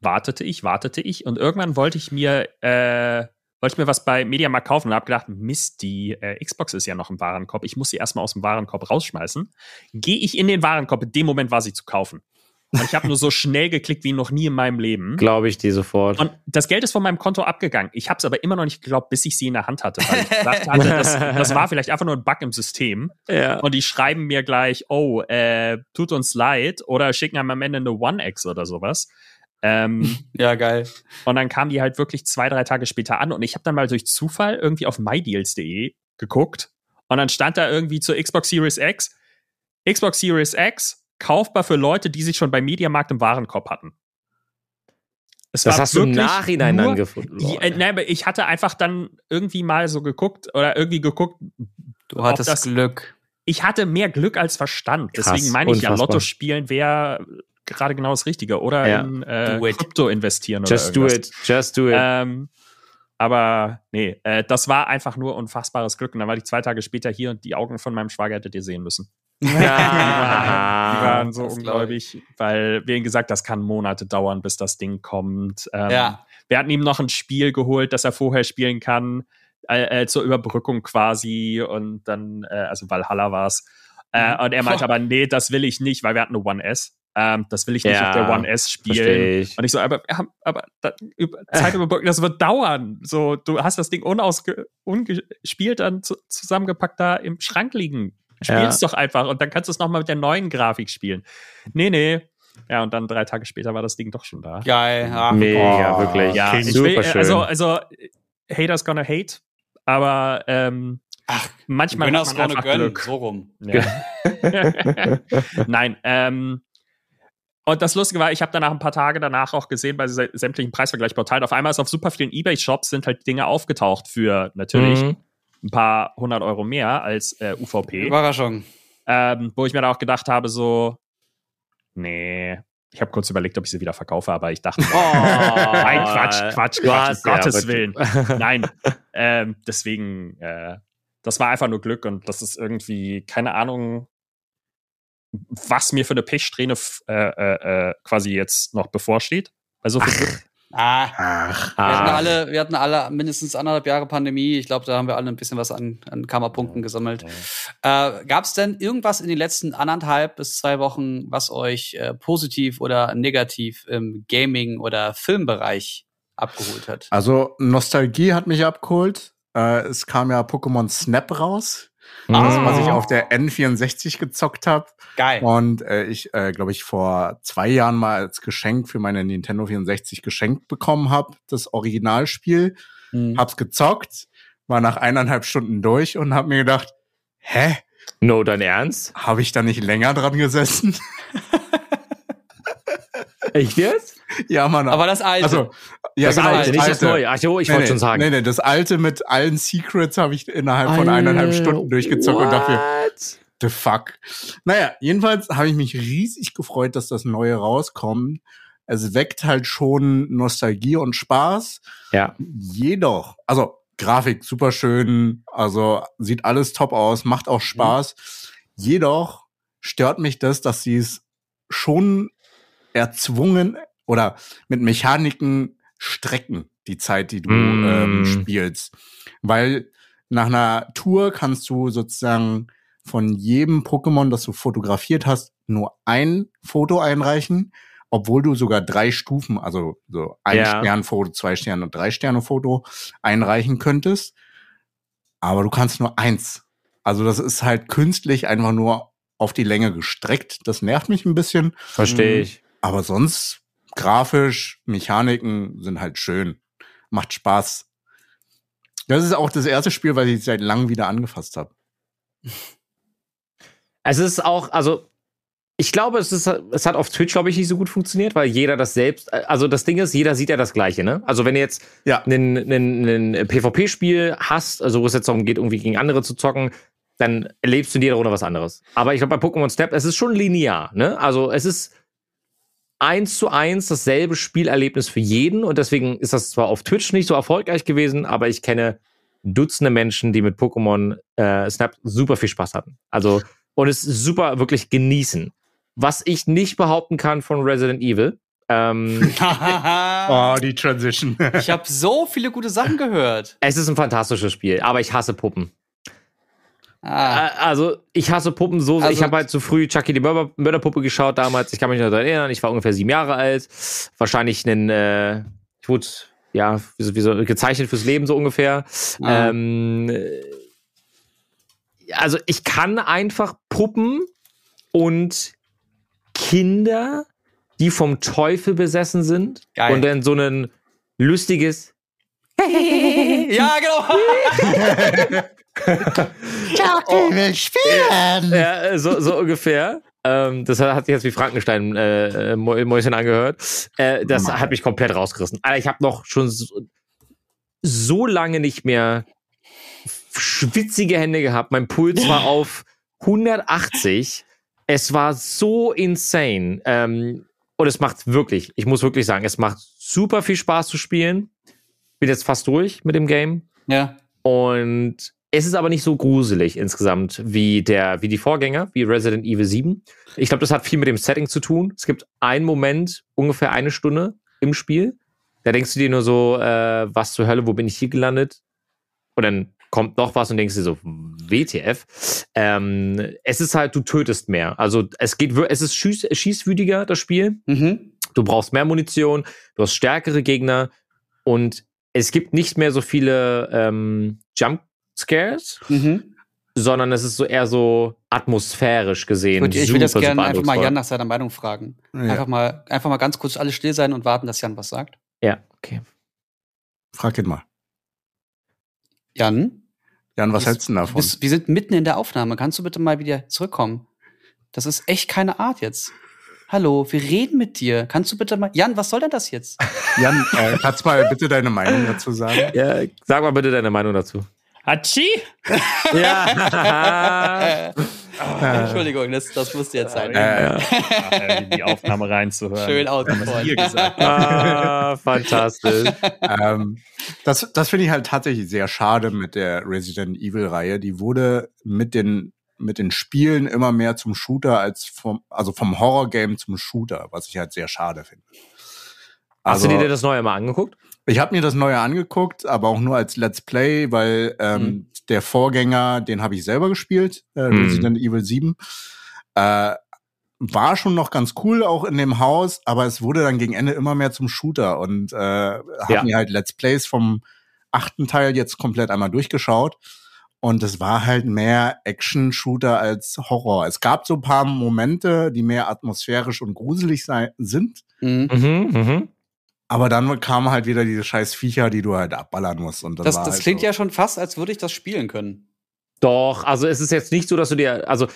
wartete ich, wartete ich und irgendwann wollte ich mir, äh, wollte ich mir was bei Mediamarkt kaufen und habe gedacht, Mist, die äh, Xbox ist ja noch im Warenkorb, ich muss sie erstmal aus dem Warenkorb rausschmeißen. Gehe ich in den Warenkorb, in dem Moment war sie zu kaufen. Und ich habe nur so schnell geklickt wie noch nie in meinem Leben. Glaube ich dir sofort. Und das Geld ist von meinem Konto abgegangen. Ich habe es aber immer noch nicht geglaubt, bis ich sie in der Hand hatte. Weil ich gedacht hatte, das, *laughs* das war vielleicht einfach nur ein Bug im System. ja. Und die schreiben mir gleich, oh, äh, tut uns leid. Oder schicken einem am Ende eine One-X oder sowas. Ähm, *laughs* ja, geil. und dann kamen die halt wirklich zwei, drei Tage später an. Und ich habe dann mal durch Zufall irgendwie auf mydeals.de geguckt. Und dann stand da irgendwie zur Xbox Series X, Xbox Series X kaufbar für Leute, die sich schon beim Mediamarkt im Warenkorb hatten. Es Das war hast du im Nachhinein nur- dann gefunden. ja, äh, nein, aber ich hatte einfach dann irgendwie mal so geguckt oder irgendwie geguckt. Du hattest das, Glück. ich hatte mehr Glück als Verstand. Krass, Deswegen meine ich ja, unfassbar. Lotto spielen wäre gerade genau das Richtige. Oder Ja. in äh, Do. Krypto investieren Just oder do irgendwas. it. Just do it. Ähm, aber nee, äh, das war einfach nur unfassbares Glück. Und dann war ich zwei Tage später hier und die Augen von meinem Schwager hättet ihr sehen müssen. Die waren so das ungläubig, weil wir ihm gesagt, das kann Monate dauern, bis das Ding kommt. Ähm, Ja. Wir hatten ihm noch ein Spiel geholt, das er vorher spielen kann, äh, äh, zur Überbrückung quasi. Und dann, äh, also Valhalla war's. Äh, und er meinte *laughs* aber, nee, das will ich nicht, weil wir hatten eine One S. Ähm, das will ich nicht Ja, auf der One S spielen. Ich. Und ich so, aber, aber da, über, Zeit *laughs* überbrücken, das wird dauern. So, du hast das Ding ungespielt dann zu, zusammengepackt da im Schrank liegen. Spiel's doch einfach und dann kannst du es nochmal mit der neuen Grafik spielen. Nee, nee. Ja, und dann drei Tage später war das Ding doch schon da. Geil. Ach, Mega, Oh, wirklich. Ja, ich super will, schön. also, also, Haters gonna hate, aber ähm, Ach, manchmal Winners hat man gonna einfach gönn. Glück. So rum. Ja. *laughs* *laughs* Nein, ähm, und das Lustige war, ich habe danach ein paar Tage danach auch gesehen bei sä- sämtlichen Preisvergleichsportalen. Auf einmal ist auf super vielen Ebay-Shops sind halt Dinge aufgetaucht für natürlich Mhm. ein paar hundert Euro mehr als äh, UVP. Überraschung. Ähm, wo ich mir da auch gedacht habe, so, nee. Ich habe kurz überlegt, ob ich sie wieder verkaufe, aber ich dachte, *laughs* nein, Quatsch, Quatsch, Quatsch, um ja, Gottes wirklich. Willen. *laughs* Nein. ähm, deswegen, äh, das war einfach nur Glück und das ist irgendwie, keine Ahnung, was mir für eine Pechsträhne äh, äh, äh, quasi jetzt noch bevorsteht. Bei so viel Glück. Ah, Ach, wir, hatten Ah. alle, wir hatten alle mindestens anderthalb Jahre Pandemie. Ich glaube, da haben wir alle ein bisschen was an, an Karma-Punkten gesammelt. Äh, Gab es denn irgendwas in den letzten anderthalb bis zwei Wochen, was euch äh, positiv oder negativ im Gaming- oder Filmbereich abgeholt hat? Also Nostalgie hat mich abgeholt. Äh, es kam ja Pokémon Snap raus, Ah. was ich auf der N64 gezockt habe. Geil. Und äh, ich, äh, glaube ich, vor zwei Jahren mal als Geschenk für meine Nintendo 64 geschenkt bekommen habe, das Originalspiel. Mhm. Hab's gezockt, war nach eineinhalb Stunden durch und hab mir gedacht, hä, No, dein Ernst? habe ich da nicht länger dran gesessen? *laughs* Echt jetzt? ja, Mann. Aber das alte. also, ja, das genau, alte, nicht das neue. Ach jo, ich Nee, wollte nee, schon sagen. Nee, nee, das alte mit allen Secrets habe ich innerhalb von eineinhalb Stunden durchgezockt und dafür, What? the fuck. Naja, jedenfalls habe ich mich riesig gefreut, dass das Neue rauskommt. Es weckt halt schon Nostalgie und Spaß. Ja. Jedoch, also Grafik super schön, also sieht alles top aus, macht auch Spaß. Jedoch stört mich das, dass sie es schon erzwungen oder mit Mechaniken strecken, die Zeit, die du Mm. ähm, spielst. Weil nach einer Tour kannst du sozusagen von jedem Pokémon, das du fotografiert hast, nur ein Foto einreichen, obwohl du sogar drei Stufen, also so ein Ja. Sternfoto, zwei Sterne und drei Sterne Foto einreichen könntest. Aber du kannst nur eins. Also das ist halt künstlich einfach nur auf die Länge gestreckt. Das nervt mich ein bisschen. Verstehe ich. Aber sonst grafisch, Mechaniken sind halt schön. Macht Spaß. Das ist auch das erste Spiel, was ich seit langem wieder angefasst habe. *laughs* Es ist auch, also ich glaube, es, ist, es hat auf Twitch, glaube ich, nicht so gut funktioniert, weil jeder das selbst, also das Ding ist, jeder sieht ja das Gleiche, ne? Also wenn du jetzt Ja. ein, ein, ein PvP-Spiel hast, also wo es jetzt darum geht, irgendwie gegen andere zu zocken, dann erlebst du in jeder Runde was anderes. Aber ich glaube, bei Pokémon Snap, es ist schon linear, ne? Also es ist eins zu eins dasselbe Spielerlebnis für jeden und deswegen ist das zwar auf Twitch nicht so erfolgreich gewesen, aber ich kenne Dutzende Menschen, die mit Pokémon äh, Snap super viel Spaß hatten. Also und es super wirklich genießen. Was ich nicht behaupten kann von Resident Evil. Ähm, *laughs* Oh, die Transition. ich habe so viele gute Sachen gehört. es ist ein fantastisches Spiel, aber ich hasse Puppen. Ah, Also, ich hasse Puppen so. sehr. Also- ich habe halt zu früh Chucky die Mörder Mörderpuppe geschaut damals. Ich kann mich noch daran erinnern. Ich war ungefähr sieben Jahre alt. Wahrscheinlich einen, äh, ich wurde, ja, wie so, wie so gezeichnet fürs Leben so ungefähr. Ah. Ähm, äh, also, ich kann einfach Puppen und Kinder, die vom Teufel besessen sind Geil. und dann so ein lustiges *laughs* ja, genau. *laughs* *laughs* Ja, äh, so, so ungefähr. Ähm, das hat sich jetzt wie Frankenstein äh, äh, Mäu- Mäuschen angehört. Äh, das hat mich komplett rausgerissen. Alter, ich habe noch schon so, so lange nicht mehr schwitzige Hände gehabt. Mein Puls war *laughs* auf 180. Es war so insane. Ähm, und es macht wirklich, ich muss wirklich sagen, es macht super viel Spaß zu spielen. Bin jetzt fast durch mit dem Game. Ja. Und es ist aber nicht so gruselig insgesamt wie der, wie die Vorgänger, wie Resident Evil 7. Ich glaube, das hat viel mit dem Setting zu tun. Es gibt einen Moment, ungefähr eine Stunde im Spiel. Da denkst du dir nur so, äh, was zur Hölle, wo bin ich hier gelandet? Und dann kommt noch was und denkst dir so, WTF. Ähm, es ist halt, du tötest mehr. Also es geht, es ist schieß, schießwütiger, das Spiel. Mhm. Du brauchst mehr Munition, du hast stärkere Gegner und es gibt nicht mehr so viele ähm, Jump Scares, Mhm. sondern es ist so eher so atmosphärisch gesehen. Gut, ich will das gerne einfach mal. Jan nach seiner Meinung fragen. Ja. Einfach, mal, einfach mal ganz kurz alle still sein und warten, dass Jan was sagt. Ja, okay. Frag ihn mal. Jan, Jan, was hältst du denn davon? bist, wir sind mitten in der Aufnahme. Kannst du bitte mal wieder zurückkommen? Das ist echt keine Art jetzt. Hallo, wir reden mit dir. Kannst du bitte mal. Jan, was soll denn das jetzt? Jan, äh, kannst du mal bitte deine Meinung dazu sagen? *laughs* Ja, sag mal bitte deine Meinung dazu. Hatschi! Ja. Äh, *laughs* Entschuldigung, das, das musste jetzt sein. Äh, in die Aufnahme reinzuhören. Schön gesagt habt. ah, fantastisch. ähm, das das finde ich halt tatsächlich sehr schade mit der Resident Evil-Reihe. Die wurde mit den, mit den Spielen immer mehr zum Shooter als vom, also vom Horror-Game zum Shooter, was ich halt sehr schade finde. Hast Also, du dir das neue mal angeguckt? Ich habe mir das neue angeguckt, aber auch nur als Let's Play, weil ähm, Mhm. der Vorgänger, den habe ich selber gespielt, äh, Mhm. Resident Evil 7. Äh, war schon noch ganz cool auch in dem Haus, aber es wurde dann gegen Ende immer mehr zum Shooter und äh, habe Ja. mir halt Let's Plays vom achten Teil jetzt komplett einmal durchgeschaut. Und es war halt mehr Action-Shooter als Horror. Es gab so ein paar Momente, die mehr atmosphärisch und gruselig sei, sind. Mhm. Mhm, mhm. Aber dann kamen halt wieder diese scheiß Viecher, die du halt abballern musst. Und das, Das, war das halt klingt so. ja schon fast, als würde ich das spielen können. Doch, also es ist jetzt nicht so, dass du dir, also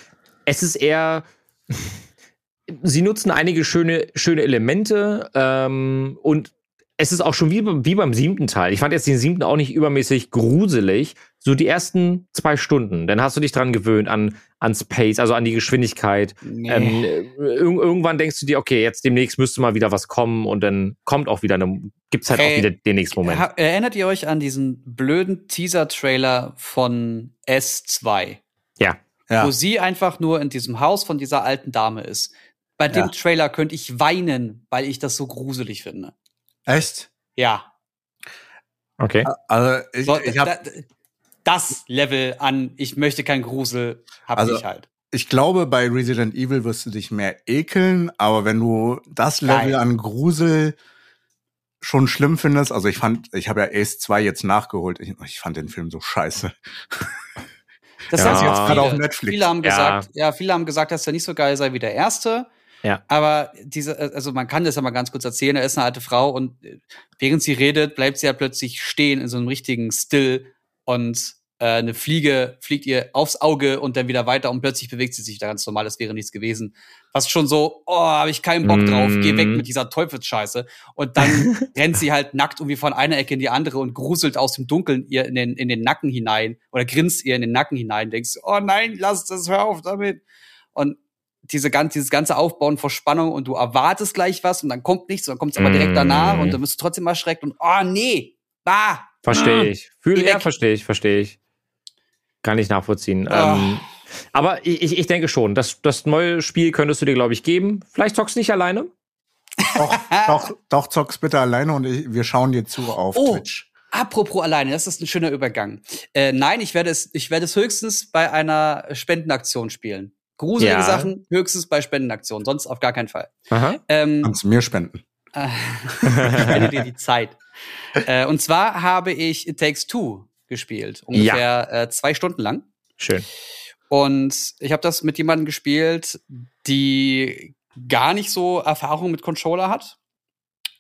es ist eher, *laughs* sie nutzen einige schöne, schöne Elemente ähm, und es ist auch schon wie, wie beim siebten Teil. Ich fand jetzt den siebten auch nicht übermäßig gruselig. So die ersten zwei Stunden, dann hast du dich dran gewöhnt an, an Space, also an die Geschwindigkeit. Nee. Ähm, ir irgendwann denkst du dir, okay, jetzt demnächst müsste mal wieder was kommen und dann kommt auch wieder eine, gibt's halt Ey, auch wieder den nächsten Moment. Erinnert ihr euch an diesen blöden Teaser-Trailer von S2? Ja. Ja. Wo sie einfach nur in diesem Haus von dieser alten Dame ist. Bei dem Ja. Trailer könnte ich weinen, weil ich das so gruselig finde. Echt? Ja. Okay. Also ich, So, ich, hab, da, das Level an, ich möchte kein Grusel, hab Also, ich halt. ich glaube, bei Resident Evil wirst du dich mehr ekeln, aber wenn du das Level Geil. an Grusel schon schlimm findest, also ich fand, ich habe ja Ace 2 jetzt nachgeholt, ich, ich fand den Film so scheiße. Das Ja. heißt Jetzt gerade viele, auf Netflix. viele haben Ja. gesagt, ja. viele haben gesagt, dass er nicht so geil sei wie der erste. Ja. Aber diese, äh, also man kann das ja mal ganz kurz erzählen, da ist eine alte Frau und äh, während sie redet, bleibt sie ja plötzlich stehen in so einem richtigen Still und äh, eine Fliege fliegt ihr aufs Auge und dann wieder weiter und plötzlich bewegt sie sich da ganz normal, das wäre nichts gewesen. Fast schon so, oh, habe ich keinen Bock drauf, geh weg Mhm. mit dieser Teufelsscheiße. Und dann *laughs* rennt sie halt nackt irgendwie von einer Ecke in die andere und gruselt aus dem Dunkeln ihr in den, in den Nacken hinein oder grinst ihr in den Nacken hinein, denkst, oh nein, lass das, hör auf damit. Und diese ganze, dieses ganze Aufbauen vor Spannung und du erwartest gleich was und dann kommt nichts und dann kommt es aber direkt Mhm. danach und dann bist du trotzdem erschreckt und oh nee, bah. Verstehe ich. Fühle Geh ja, verstehe ich, verstehe ich. Kann ich nachvollziehen. Ah. Ähm, aber ich, ich ich denke schon, das, das neue Spiel könntest du dir, glaube ich, geben. Vielleicht zockst du nicht alleine. Doch, doch, doch, zock's bitte alleine und ich, wir schauen dir zu auf Oh. Twitch. Apropos alleine, das ist ein schöner Übergang. Äh, nein, ich werde es, ich werde es höchstens bei einer Spendenaktion spielen. Gruselige Ja. Sachen höchstens bei Spendenaktionen, sonst auf gar keinen Fall. Aha. Ähm, Kannst du mir spenden. äh, *laughs* ich spende dir die Zeit. Äh, und zwar habe ich It Takes Two gespielt, ungefähr äh, zwei Stunden lang. Schön. Und ich habe das mit jemandem gespielt, die gar nicht so Erfahrung mit Controller hat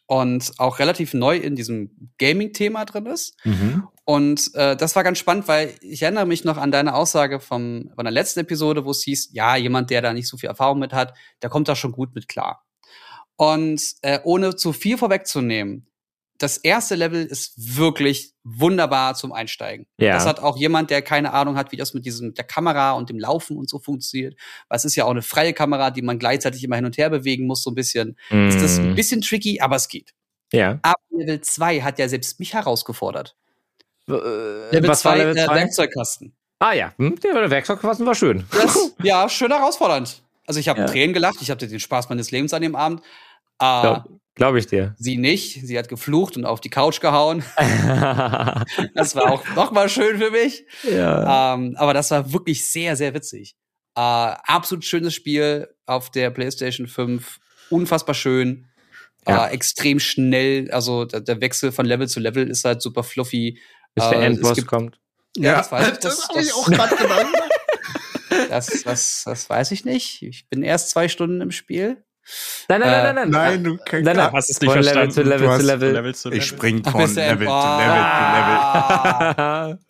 und auch relativ neu in diesem Gaming-Thema drin ist. Mhm. Und äh, das war ganz spannend, weil ich erinnere mich noch an deine Aussage vom, von der letzten Episode, wo es hieß, ja, jemand, der da nicht so viel Erfahrung mit hat, der kommt da schon gut mit klar. Und äh, ohne zu viel vorwegzunehmen, das erste Level ist wirklich wunderbar zum Einsteigen. Ja. Das hat auch jemand, der keine Ahnung hat, wie das mit diesem der Kamera und dem Laufen und so funktioniert. Weil es ist ja auch eine freie Kamera, die man gleichzeitig immer hin und her bewegen muss, so ein bisschen. Ist das ein Mhm. bisschen tricky, aber es geht. Ja. Aber Level 2 hat ja selbst mich herausgefordert. Äh, Level was war 2, Level äh, 2? Werkzeugkasten. Ah ja, hm, der Werkzeugkasten war schön. Das, *laughs* ja, schön herausfordernd. Also ich habe Ja. Tränen gelacht, ich hatte den Spaß meines Lebens an dem Abend. Äh, Glaube glaub ich dir. sie nicht. Sie hat geflucht und auf die Couch gehauen. *laughs* Das war auch noch mal schön für mich. ja. Ähm, aber das war wirklich sehr, sehr witzig. Äh, absolut schönes Spiel auf der PlayStation 5. Unfassbar schön. Ja. Äh, extrem schnell. Also der, der Wechsel von Level zu Level ist halt super fluffy. Bis der Endboss gibt- kommt. Ja, das weiß ich. *laughs* Das, ich das- auch gerade *laughs* gedacht. Das, das, das weiß ich nicht. Ich bin erst zwei Stunden im Spiel. Nein, nein, Äh, nein, nein, Nein, du kannst Nein, nein. Hast es nicht Von Level verstanden. zu Level Du hast zu Level. Level zu Level. Ich spring von Level zu? Level zu Level. Ah, *laughs*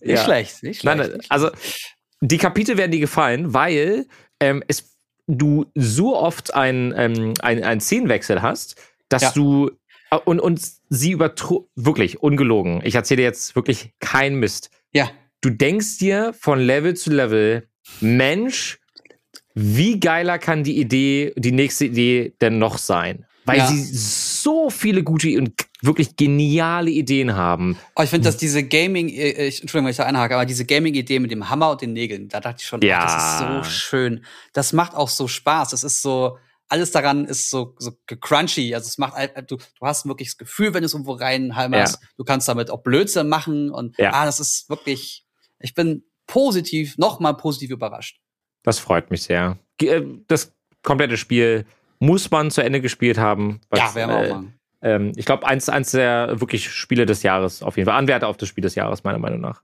Nicht Ja. schlecht, nicht schlecht. Nein, nein, also die Kapitel werden dir gefallen, weil ähm, es, du so oft einen ähm, ein, ein Szenenwechsel hast, dass Ja. du und, und sie übertro wirklich ungelogen. Ich erzähle dir jetzt wirklich kein Mist. ja, Du denkst dir von Level zu Level, Mensch, wie geiler kann die Idee, die nächste Idee denn noch sein? Weil Ja. sie so viele gute und wirklich geniale Ideen haben. aber ich finde, dass diese Gaming, äh, ich, Entschuldigung, wenn ich da einhake, aber diese Gaming-Idee mit dem Hammer und den Nägeln, da dachte ich schon, Ja. ach, das ist so schön. Das macht auch so Spaß. Das ist so, alles daran ist so, so crunchy. Also es macht, halt- du, du hast wirklich das Gefühl, wenn du es irgendwo reinhalmerst, du kannst damit auch Blödsinn machen und Ja. ah, das ist wirklich, ich bin positiv, nochmal positiv überrascht. Das freut mich sehr. Äh, Das komplette Spiel muss man zu Ende gespielt haben. was, ja, werden wir äh, auch machen. Ähm, ich glaube, eins, eins der wirklich Spiele des Jahres auf jeden Fall. Anwärter auf das Spiel des Jahres, meiner Meinung nach.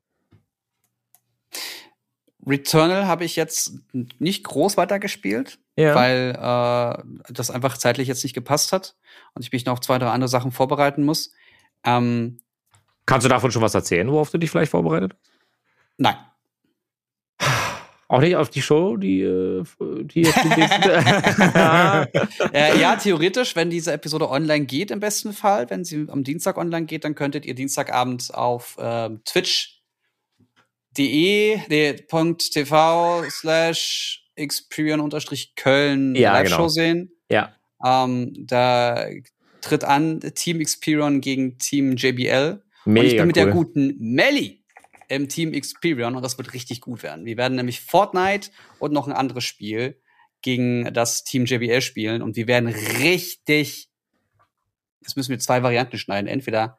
Returnal habe ich jetzt nicht groß weitergespielt. Ja. weil äh, das einfach zeitlich jetzt nicht gepasst hat und ich mich noch auf zwei, drei andere Sachen vorbereiten muss. Ähm, Kannst du davon schon was erzählen, worauf du dich vielleicht vorbereitet hast? nein. Auch nicht auf die Show, die, äh, die jetzt demnächst- *laughs* *laughs* äh, ja, theoretisch, wenn diese Episode online geht, im besten Fall, wenn sie am Dienstag online geht, dann könntet ihr Dienstagabend auf ähm, twitch.de, nee, .tv slash Xperion-Köln Ja, Live-Show genau. sehen. ja. Ähm, da tritt an Team Xperion gegen Team JBL. und ich Mega bin mit cool. der guten Melly im Team Xperion und das wird richtig gut werden. Wir werden nämlich Fortnite und noch ein anderes Spiel gegen das Team JBL spielen und wir werden richtig. Jetzt müssen wir zwei Varianten schneiden. Entweder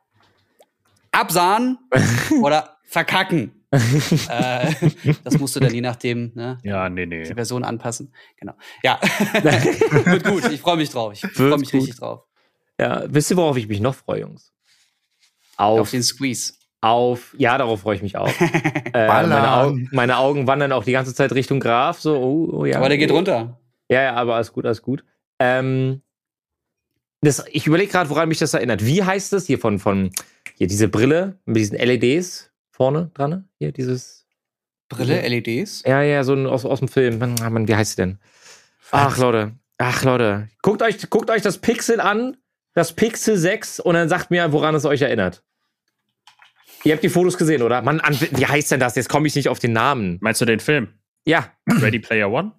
absahen *laughs* oder verkacken. Äh, das musst du dann je nachdem ne, Ja, nee, die nee. Version anpassen. Genau. Ja, *laughs* wird gut. Ich freue mich drauf. Ich freue mich gut. richtig drauf. ja. Wisst ihr, worauf ich mich noch freue, Jungs? Auf, Auf den Squeeze. auf, ja, darauf freue ich mich auch. *laughs* äh, meine, Augen, meine Augen wandern auch die ganze Zeit Richtung Graf. So, oh, oh ja. Aber der geht runter. Ja, ja, aber alles gut, alles gut. Ähm, das, ich überlege gerade, woran mich das erinnert. Wie heißt das hier von, von hier diese Brille mit diesen LEDs vorne dran? Hier dieses. Brille, LEDs. Ja, ja, so ein, aus, aus dem Film. Mann, Mann, wie heißt sie denn? Ach, Leute. Ach, Leute. Guckt euch, guckt euch das Pixel an, das Pixel 6, und dann sagt mir, woran es euch erinnert. Ihr habt die Fotos gesehen, oder? Mann, an, wie heißt denn das? Jetzt komme ich nicht auf den Namen. Meinst du den Film? Ja, Ready Player One?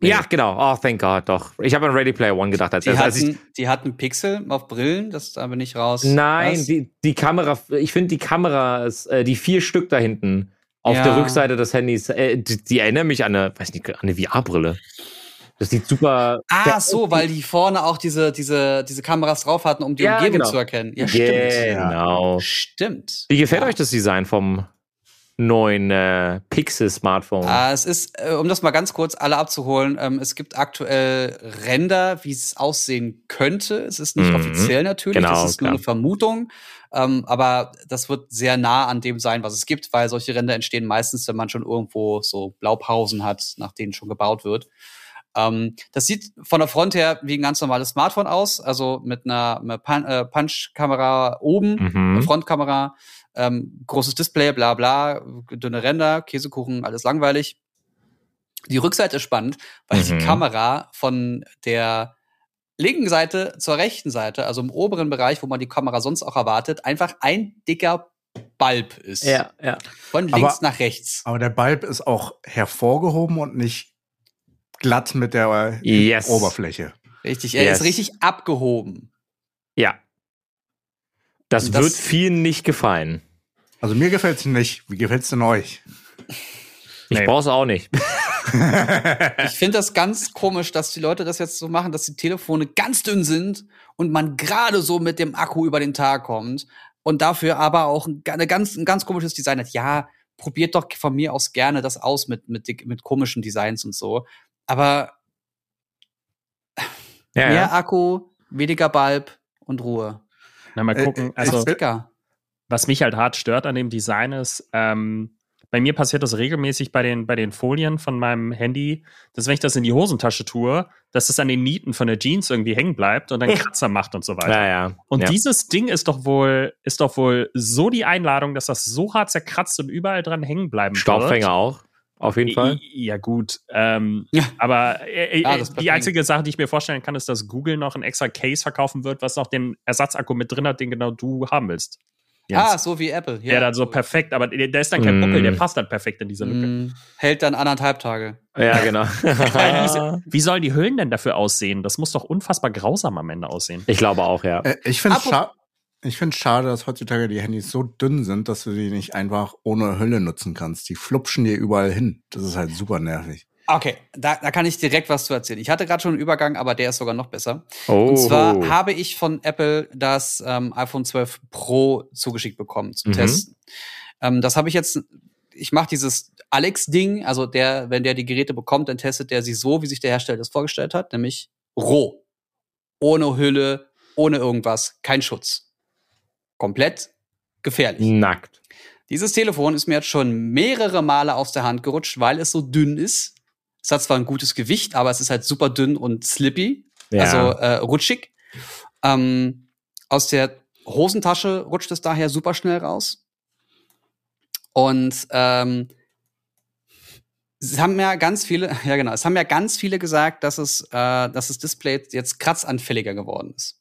Ja, genau. Oh, thank God, doch. Ich habe an Ready Player One gedacht. Als, Die als ich, hatten, die hatten Pixel auf Brillen, das da bin ich raus. nein, die, die Kamera, ich finde die Kamera, ist, äh, die vier Stück da hinten auf Ja. der Rückseite des Handys, äh, die, die erinnern mich an eine, weiß nicht, an eine VR-Brille. Das sieht super. Ah, so, weil die vorne auch diese, diese, diese Kameras drauf hatten, um die Ja, Umgebung genau. zu erkennen. Ja, stimmt. Genau. Stimmt. Wie gefällt ja. euch das Design vom neuen äh, Pixel-Smartphone? Ah, es ist, äh, um das mal ganz kurz alle abzuholen, ähm, es gibt aktuell Ränder, wie es aussehen könnte. Es ist nicht Mhm. offiziell natürlich, Genau, das ist nur klar. eine Vermutung. Ähm, aber das wird sehr nah an dem sein, was es gibt, weil solche Ränder entstehen meistens, wenn man schon irgendwo so Blaupausen hat, nach denen schon gebaut wird. Ähm, das sieht von der Front her wie ein ganz normales Smartphone aus, also mit einer, einer äh, Punch-Kamera oben, Mhm. eine Frontkamera, ähm, großes Display, bla bla, dünne Ränder, Käsekuchen, alles langweilig. Die Rückseite ist spannend, weil Mhm. die Kamera von der linken Seite zur rechten Seite, also im oberen Bereich, wo man die Kamera sonst auch erwartet, einfach ein dicker Balb ist. ja, ja. Von Aber- links nach rechts. Aber der Balb ist auch hervorgehoben und nicht glatt mit der Yes. Oberfläche. Richtig, er Yes. ist richtig abgehoben. Ja. Das, das- wird vielen nicht gefallen. Also mir gefällt's nicht. Wie gefällt's denn euch? Ich Nee. brauch's auch nicht. *laughs* Ich finde das ganz komisch, dass die Leute das jetzt so machen, dass die Telefone ganz dünn sind und man gerade so mit dem Akku über den Tag kommt und dafür aber auch ein, eine ganz, ein ganz komisches Design hat. Ja, probiert doch von mir aus gerne das aus mit, mit, mit komischen Designs und so. Aber Ja, mehr ja. Akku, weniger Balb und Ruhe. Na, mal Äh, gucken. äh, Also, was mich halt hart stört an dem Design ist, ähm, bei mir passiert das regelmäßig bei den, bei den Folien von meinem Handy, dass wenn ich das in die Hosentasche tue, dass das an den Nieten von der Jeans irgendwie hängen bleibt und dann Kratzer macht und so weiter. ja, ja. Und ja. dieses Ding ist doch wohl, ist doch wohl so die Einladung, dass das so hart zerkratzt und überall dran hängen bleiben Staubfänger auch, auf jeden. Fall. Ja, gut. Ähm, Ja. Aber äh, Ja, äh, das bleibt die einzige Sache, die ich mir vorstellen kann, ist, dass Google noch ein extra Case verkaufen wird, was noch den Ersatzakku mit drin hat, den genau du haben willst. Ah, so wie Apple. Ja, dann so perfekt, aber der der ist dann kein Mm. Buckel, der passt dann perfekt in diese Lücke. Mm, hält dann anderthalb Tage. Ja, genau. *laughs* Wie sollen die Hüllen denn dafür aussehen? Das muss doch unfassbar grausam am Ende aussehen. ich glaube auch, ja. Äh, ich finde es Apropos- ich find's schade, dass heutzutage die Handys so dünn sind, dass du die nicht einfach ohne Hülle nutzen kannst. Die flupschen dir überall hin. Das ist halt super nervig. Okay, da, da kann ich direkt was zu erzählen. Ich hatte gerade schon einen Übergang, aber der ist sogar noch besser. Oh. Und zwar habe ich von Apple das ähm, iPhone 12 Pro zugeschickt bekommen zum Mhm. Testen. Ähm, das habe ich jetzt, ich mache dieses Alex-Ding, also der, wenn der die Geräte bekommt, dann testet der sie so, wie sich der Hersteller das vorgestellt hat, nämlich roh. Ohne Hülle, ohne irgendwas, kein Schutz. Komplett gefährlich. nackt. Dieses Telefon ist mir jetzt schon mehrere Male aus der Hand gerutscht, weil es so dünn ist. Es hat zwar ein gutes Gewicht, aber es ist halt super dünn und slippy, Ja. also äh, rutschig. Ähm, aus der Hosentasche rutscht es daher super schnell raus. Und ähm, es haben ja ganz viele, *laughs* ja genau, es haben ja ganz viele gesagt, dass es, äh, dass das Display jetzt kratzanfälliger geworden ist.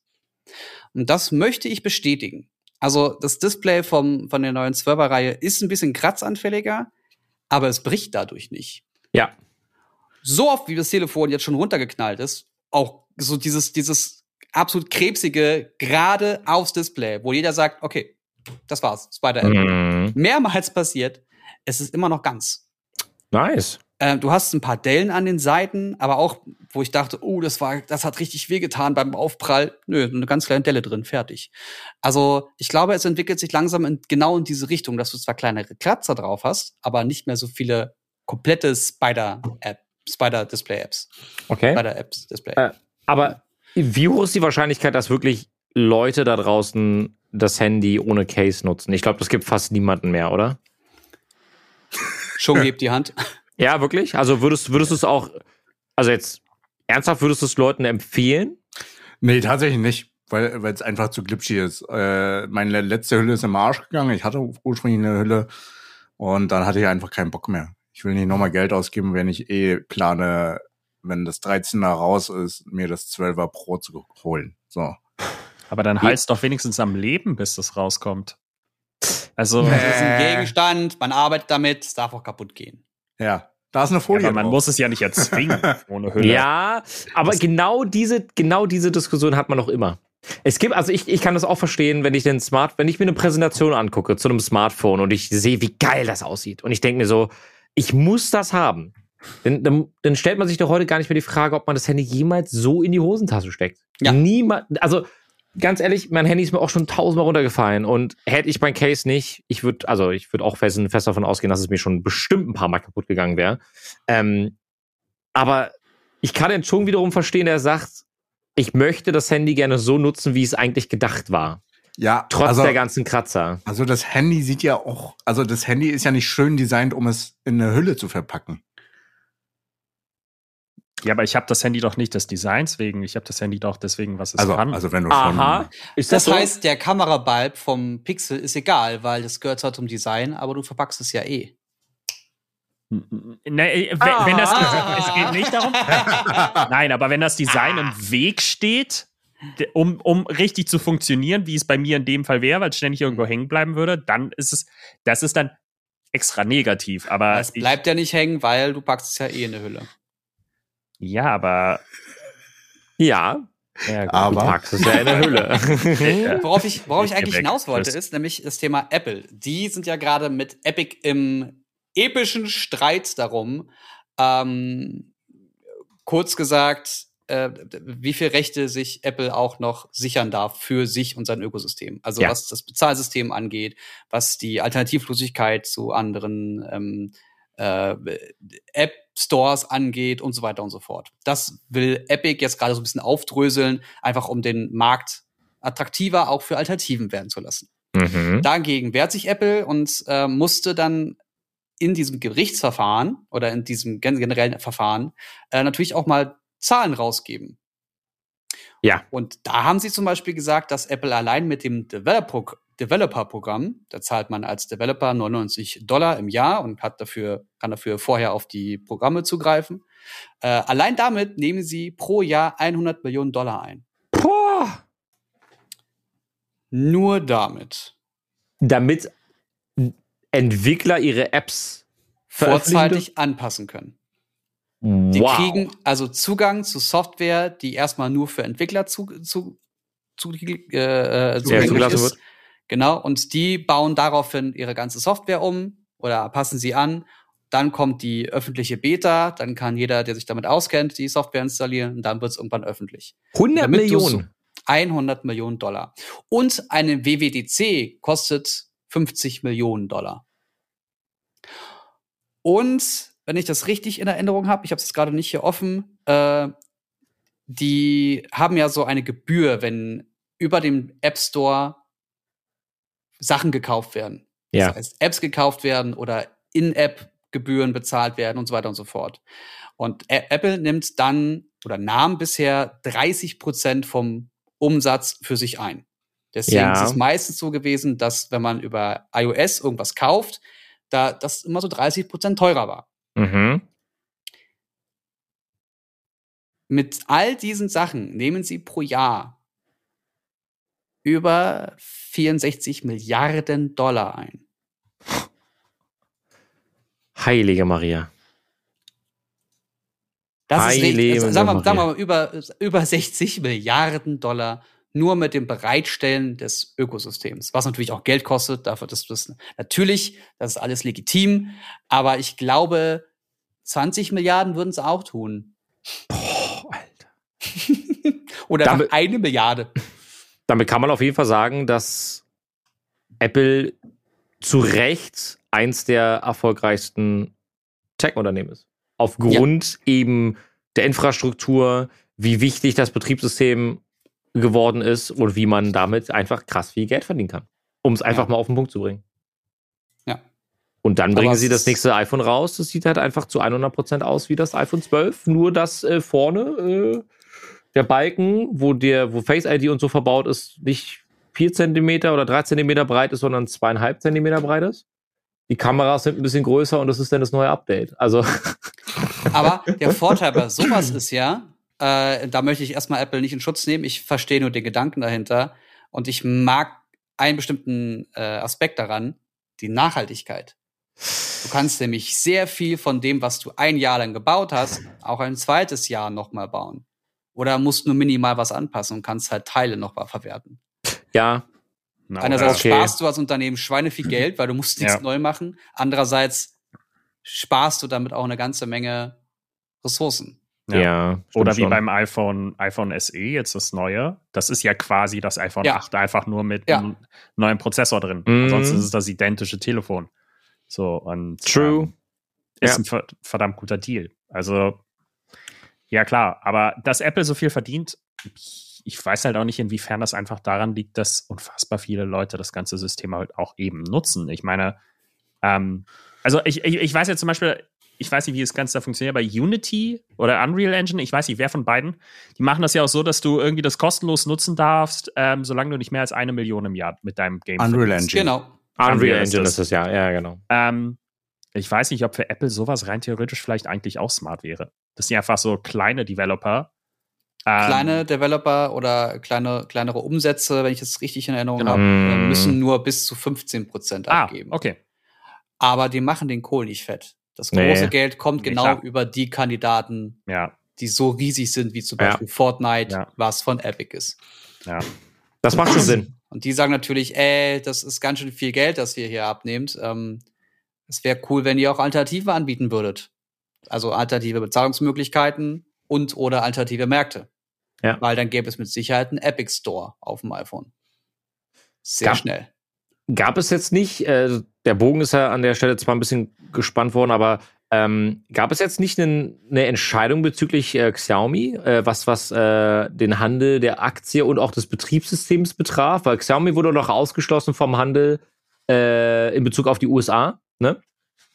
Und das möchte ich bestätigen. Also das Display vom, von der neuen 12er-Reihe ist ein bisschen kratzanfälliger, aber es bricht dadurch nicht. ja. So oft, wie das Telefon jetzt schon runtergeknallt ist, auch so dieses, dieses absolut krebsige, gerade aufs Display, wo jeder sagt, okay, das war's, Spider-App. Mhm. Mehrmals passiert, es ist immer noch ganz. Nice. Ähm, du hast ein paar Dellen an den Seiten, aber auch, wo ich dachte, oh, das war, das hat richtig wehgetan beim Aufprall. Nö, eine ganz kleine Delle drin, fertig. Also, ich glaube, es entwickelt sich langsam in, genau in diese Richtung, dass du zwar kleinere Kratzer drauf hast, aber nicht mehr so viele komplette Spider-App, Spider-Display-Apps. Okay. Spider-Apps, Display. Äh, Aber wie hoch ist die Wahrscheinlichkeit, dass wirklich Leute da draußen das Handy ohne Case nutzen? Ich glaube, das gibt fast niemanden mehr, oder? Schon gebt die Hand. Ja, wirklich? Also würdest, würdest du es auch, also jetzt ernsthaft würdest du es Leuten empfehlen? Nee, tatsächlich nicht, weil weil es einfach zu glitschig ist. Äh, meine letzte Hülle ist im Arsch gegangen. Ich hatte ursprünglich eine Hülle und dann hatte ich einfach keinen Bock mehr. Ich will nicht nochmal Geld ausgeben, wenn ich eh plane, wenn das 13er raus ist, mir das 12er Pro zu holen. So. Aber dann halt's doch wenigstens am Leben, bis das rauskommt. Also, Das ist ein. Gegenstand, man arbeitet damit, es darf auch kaputt gehen. Ja, da ist eine ja, Folie. aber man drauf. muss es ja nicht erzwingen *laughs* ohne Hülle. Ja, aber Das- genau diese, genau diese Diskussion hat man noch immer. Es gibt, also ich, ich kann das auch verstehen, wenn ich den Smart, wenn ich mir eine Präsentation angucke zu einem Smartphone und ich sehe, wie geil das aussieht. Und ich denke mir so, ich muss das haben. Dann, dann, dann stellt man sich doch heute gar nicht mehr die Frage, ob man das Handy jemals so in die Hosentasche steckt. Ja. Niemand, also ganz ehrlich, mein Handy ist mir auch schon tausendmal runtergefallen und hätte ich mein Case nicht, ich würde, also ich würde auch fest, fest davon ausgehen, dass es mir schon bestimmt ein paar Mal kaputt gegangen wäre. Ähm, aber ich kann den schon wiederum verstehen, der sagt, ich möchte das Handy gerne so nutzen, wie es eigentlich gedacht war. ja, Trotz also, der ganzen Kratzer. also das Handy sieht ja auch, also das Handy ist ja nicht schön designt, um es in eine Hülle zu verpacken. Ja, aber ich habe das Handy doch nicht des Designs wegen. Ich habe das Handy doch deswegen, was es Also, kann. also wenn du Aha. schon. Ist Das so? heißt, der Kamerabulb vom Pixel ist egal, weil das gehört zwar zum Design, aber du verpackst es ja eh. Nee, wenn, wenn das, Ah. es geht nicht darum. *laughs* Nein, aber wenn das Design im Weg steht, um, um richtig zu funktionieren, wie es bei mir in dem Fall wäre, weil es ständig irgendwo hängen bleiben würde, dann ist es, das ist dann extra negativ. Aber es bleibt ja nicht hängen, weil du packst es ja eh in eine Hülle. Ja, aber ja, ja, Aber packst es ja in der Hülle. *laughs* Worauf ich, worauf ich Ich eigentlich hinaus wollte, ist nämlich das Thema Apple. Die sind ja gerade mit Epic im epischen Streit darum, ähm, kurz gesagt, äh, wie viel Rechte sich Apple auch noch sichern darf für sich und sein Ökosystem. Also Ja. was das Bezahlsystem angeht, was die Alternativlosigkeit zu anderen ähm, äh, App Stores angeht und so weiter und so fort. Das will Epic jetzt gerade so ein bisschen aufdröseln, einfach um den Markt attraktiver auch für Alternativen werden zu lassen. mhm. Dagegen wehrt sich Apple und äh, musste dann in diesem Gerichtsverfahren oder in diesem gen generellen Verfahren äh, natürlich auch mal Zahlen rausgeben. Ja. Und da haben sie zum Beispiel gesagt, dass Apple allein mit dem Developer- Developer-Programm, da zahlt man als Developer 99 Dollar im Jahr und hat dafür, kann dafür vorher auf die Programme zugreifen. Äh, allein damit nehmen sie pro Jahr 100 Millionen Dollar ein. Boah. Nur damit. Damit Entwickler ihre Apps Vorzeitig anpassen können. Die wow. kriegen also Zugang zu Software, die erstmal nur für Entwickler zu, zu, zu, äh, zugänglich zugelassen ist. wird. Genau, und die bauen daraufhin ihre ganze Software um oder passen sie an. Dann kommt die öffentliche Beta, dann kann jeder, der sich damit auskennt, die Software installieren und dann wird es irgendwann öffentlich. 100 Damit du Millionen. 100 Millionen Dollar. Und eine WWDC kostet 50 Millionen Dollar. Und wenn ich das richtig in Erinnerung habe, ich habe es gerade nicht hier offen, äh, die haben ja so eine Gebühr, wenn über dem App Store Sachen gekauft werden. Ja. Das heißt, Apps gekauft werden oder In-App-Gebühren bezahlt werden und so weiter und so fort. Und Apple nimmt dann oder nahm bisher 30 Prozent vom Umsatz für sich ein. Deswegen Ja. ist es meistens so gewesen, dass wenn man über iOS irgendwas kauft, da das immer so 30 Prozent teurer war. Mhm. Mit all diesen Sachen nehmen sie pro Jahr über 64 Milliarden Dollar ein. Heilige Maria. Das ist Heilige richtig. Also, sagen, wir, Maria. sagen wir mal über, über 60 Milliarden Dollar nur mit dem Bereitstellen des Ökosystems, was natürlich auch Geld kostet. Dafür, das natürlich, das ist alles legitim, aber ich glaube, 20 Milliarden würden es auch tun. Boah, Alter. *laughs* Oder Damit- eine Milliarde. Damit kann man auf jeden Fall sagen, dass Apple zu Recht eins der erfolgreichsten Tech-Unternehmen ist. Aufgrund eben der Infrastruktur, wie wichtig das Betriebssystem geworden ist und wie man damit einfach krass viel Geld verdienen kann. Um es einfach Ja. mal auf den Punkt zu bringen. Ja. Und dann Aber bringen sie das nächste iPhone raus. Das sieht halt einfach zu 100% aus wie das iPhone 12. Nur, dass äh, vorne äh, der Balken, wo, der, wo Face ID und so verbaut ist, nicht 4 cm oder 3 cm breit ist, sondern 2,5 cm breit ist. Die Kameras sind ein bisschen größer und das ist dann das neue Update. Also, *laughs* Aber der Vorteil bei sowas ist ja, äh, da möchte ich erstmal Apple nicht in Schutz nehmen. Ich verstehe nur den Gedanken dahinter. Und ich mag einen bestimmten äh, Aspekt daran, die Nachhaltigkeit. Du kannst nämlich sehr viel von dem, was du ein Jahr lang gebaut hast, auch ein zweites Jahr nochmal bauen. Oder musst nur minimal was anpassen und kannst halt Teile nochmal verwerten. ja, Na, Einerseits Okay. sparst du als Unternehmen Schweine viel *laughs* Geld, weil du musst nichts Ja. neu machen. Andererseits sparst du damit auch eine ganze Menge Ressourcen. ja. Ja. Oder wie schon. beim iPhone, iPhone SE, jetzt das neue. Das ist ja quasi das iPhone Ja. 8, einfach nur mit Ja. einem neuen Prozessor drin. Mhm. Ansonsten ist es das identische Telefon. So, und True. ähm, ist Ja. ein ver- verdammt guter Deal. Also, ja klar, aber dass Apple so viel verdient, ich, weiß halt auch nicht, inwiefern das einfach daran liegt, dass unfassbar viele Leute das ganze System halt auch eben nutzen. Ich meine, ähm, also ich, ich, ich weiß ja zum Beispiel, ich weiß nicht, wie das Ganze da funktioniert, bei Unity oder Unreal Engine, ich weiß nicht, wer von beiden, die machen das ja auch so, dass du irgendwie das kostenlos nutzen darfst, ähm, solange du nicht mehr als eine Million im Jahr mit deinem Game Unreal verdienst. Engine. Genau. Unreal Unreal ist Engine das. ist es ja, ja, genau. Ähm, ich weiß nicht, ob für Apple sowas rein theoretisch vielleicht eigentlich auch smart wäre. Das sind einfach so kleine Developer. Ähm, Kleine Developer oder kleine, kleinere Umsätze, wenn ich das richtig in Erinnerung Genau. habe, äh, Mm. müssen nur bis zu 15 Prozent Ah, abgeben. okay. Aber die machen den Kohl nicht fett. Das Nee. große Geld kommt Nee, genau klar. über die Kandidaten, Ja, die so riesig sind, wie zum Ja. Beispiel Fortnite, Ja. was von Epic ist. ja. Das macht schon Sinn. Und die sagen natürlich, ey, das ist ganz schön viel Geld, das ihr hier abnehmt. Ähm, es wäre cool, wenn ihr auch Alternativen anbieten würdet. Also alternative Bezahlungsmöglichkeiten und oder alternative Märkte. Ja. Weil dann gäbe es mit Sicherheit einen Epic Store auf dem iPhone. Sehr Gab- schnell. Gab es jetzt nicht, äh, der Bogen ist ja an der Stelle zwar ein bisschen gespannt worden, aber ähm, gab es jetzt nicht einen- eine Entscheidung bezüglich äh, Xiaomi, äh, was, was äh, den Handel der Aktie und auch des Betriebssystems betraf? Weil Xiaomi wurde doch ausgeschlossen vom Handel äh, in Bezug auf die USA. Ne?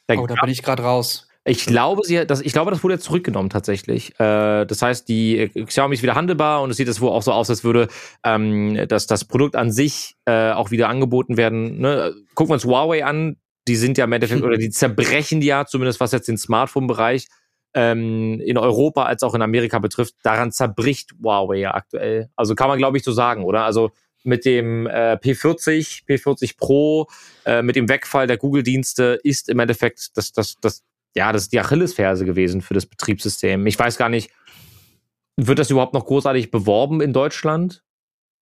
Da Oh, da bin ich gerade raus. Ich glaube, sie, das, ich glaube, das wurde jetzt zurückgenommen tatsächlich. Äh, das heißt, die äh, Xiaomi ist wieder handelbar und es sieht jetzt wohl auch so aus, als würde ähm, dass das Produkt an sich äh, auch wieder angeboten werden. Ne? Gucken wir uns Huawei an. Die sind ja im Endeffekt, *laughs* oder die zerbrechen ja, zumindest was jetzt den Smartphone-Bereich ähm, in Europa als auch in Amerika betrifft. Daran zerbricht Huawei ja aktuell. Also kann man, glaube ich, so sagen, oder? Also mit dem äh, P40, P40 Pro, äh, mit dem Wegfall der Google-Dienste ist im Endeffekt das, das, das, ja, das ist die Achillesferse gewesen für das Betriebssystem. Ich weiß gar nicht, wird das überhaupt noch großartig beworben in Deutschland?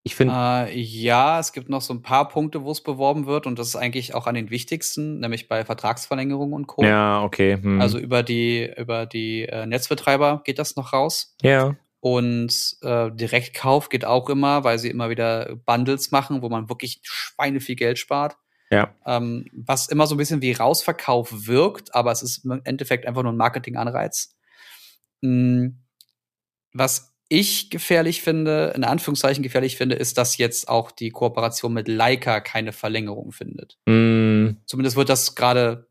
Ich finde, Äh, ja, es gibt noch so ein paar Punkte, wo es beworben wird und das ist eigentlich auch an den wichtigsten, nämlich bei Vertragsverlängerungen und Co. ja, okay. Hm. Also über die, über die äh, Netzbetreiber geht das noch raus. ja. Und äh, Direktkauf geht auch immer, weil sie immer wieder Bundles machen, wo man wirklich Schweine viel Geld spart. Ja. Ähm, was immer so ein bisschen wie Rausverkauf wirkt, aber es ist im Endeffekt einfach nur ein Marketinganreiz. Mm, Was ich gefährlich finde, in Anführungszeichen gefährlich finde, ist, dass jetzt auch die Kooperation mit Leica keine Verlängerung findet. Hm, Zumindest wird das gerade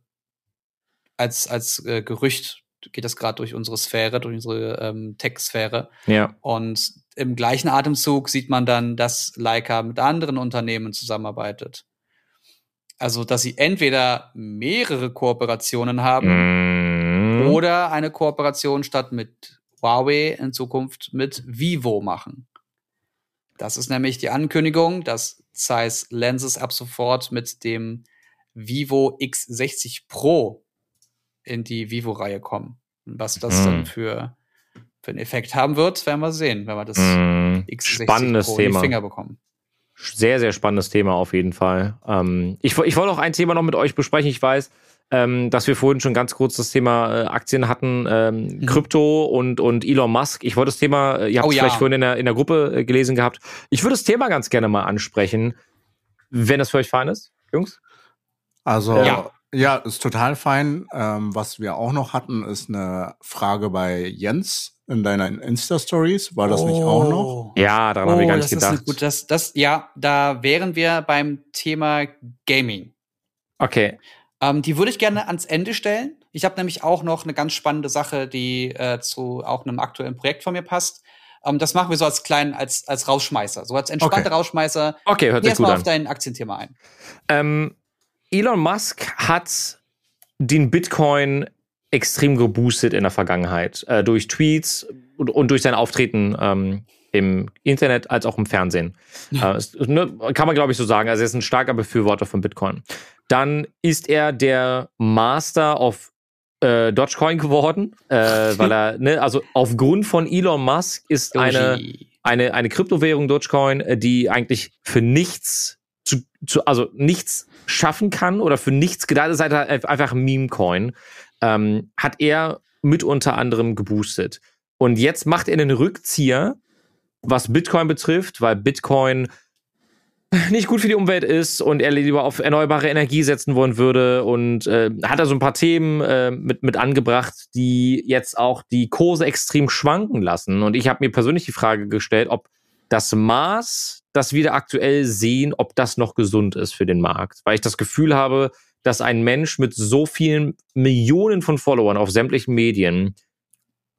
als, als äh, Gerücht, geht das gerade durch unsere Sphäre, durch unsere ähm, Tech-Sphäre. ja. Und im gleichen Atemzug sieht man dann, dass Leica mit anderen Unternehmen zusammenarbeitet. Also, dass sie entweder mehrere Kooperationen haben Hm. oder eine Kooperation statt mit Huawei in Zukunft mit Vivo machen. Das ist nämlich die Ankündigung, dass Zeiss Lenses ab sofort mit dem Vivo X60 Pro in die Vivo-Reihe kommen. Und was das Hm. dann für, für einen Effekt haben wird, werden wir sehen, wenn wir das Hm. X60 Spannendes Pro in Thema. die Finger bekommen. Sehr, sehr spannendes Thema auf jeden Fall. Ähm, ich, ich wollte auch ein Thema noch mit euch besprechen. Ich weiß, ähm, dass wir vorhin schon ganz kurz das Thema äh, Aktien hatten, ähm, Mhm. Krypto und, und Elon Musk. Ich wollte das Thema, äh, ihr habt Oh es ja. vielleicht vorhin in der, in der Gruppe äh, gelesen gehabt. Ich würde das Thema ganz gerne mal ansprechen, wenn das für euch fein ist, Jungs. Also Ja. Ja, ist total fein. Ähm, was wir auch noch hatten, ist eine Frage bei Jens in deinen Insta-Stories. War das nicht auch noch? Ja, daran habe ich gar nicht Oh, das ist gedacht. gute, das, das, ja, da wären wir beim Thema Gaming. okay. Ähm, die würde ich gerne ans Ende stellen. Ich habe nämlich auch noch eine ganz spannende Sache, die äh, zu auch einem aktuellen Projekt von mir passt. Ähm, das machen wir so als kleinen, als, als Rausschmeißer, so als entspannter Okay. Rausschmeißer. Okay, hört sich gut erstmal an. auf dein Aktienthema ein. Ähm, Elon Musk hat den Bitcoin extrem geboostet in der Vergangenheit. Äh, durch Tweets und, und durch sein Auftreten ähm, im Internet als auch im Fernsehen. Äh, es, ne, kann man, glaube ich, so sagen. Also er ist ein starker Befürworter von Bitcoin. Dann ist er der Master of äh, Dogecoin geworden, äh, weil er, ne, also aufgrund von Elon Musk ist eine eine, eine Kryptowährung Dogecoin, äh, die eigentlich für nichts zu, zu, also nichts schaffen kann oder für nichts gedacht ist, halt einfach ein Meme-Coin, ähm, hat er mit unter anderem geboostet. Und jetzt macht er einen Rückzieher, was Bitcoin betrifft, weil Bitcoin nicht gut für die Umwelt ist und er lieber auf erneuerbare Energie setzen wollen würde und äh, hat da so ein paar Themen äh, mit, mit angebracht, die jetzt auch die Kurse extrem schwanken lassen. Und ich habe mir persönlich die Frage gestellt, ob das Maß, das wir da aktuell sehen, ob das noch gesund ist für den Markt. Weil ich das Gefühl habe, dass ein Mensch mit so vielen Millionen von Followern auf sämtlichen Medien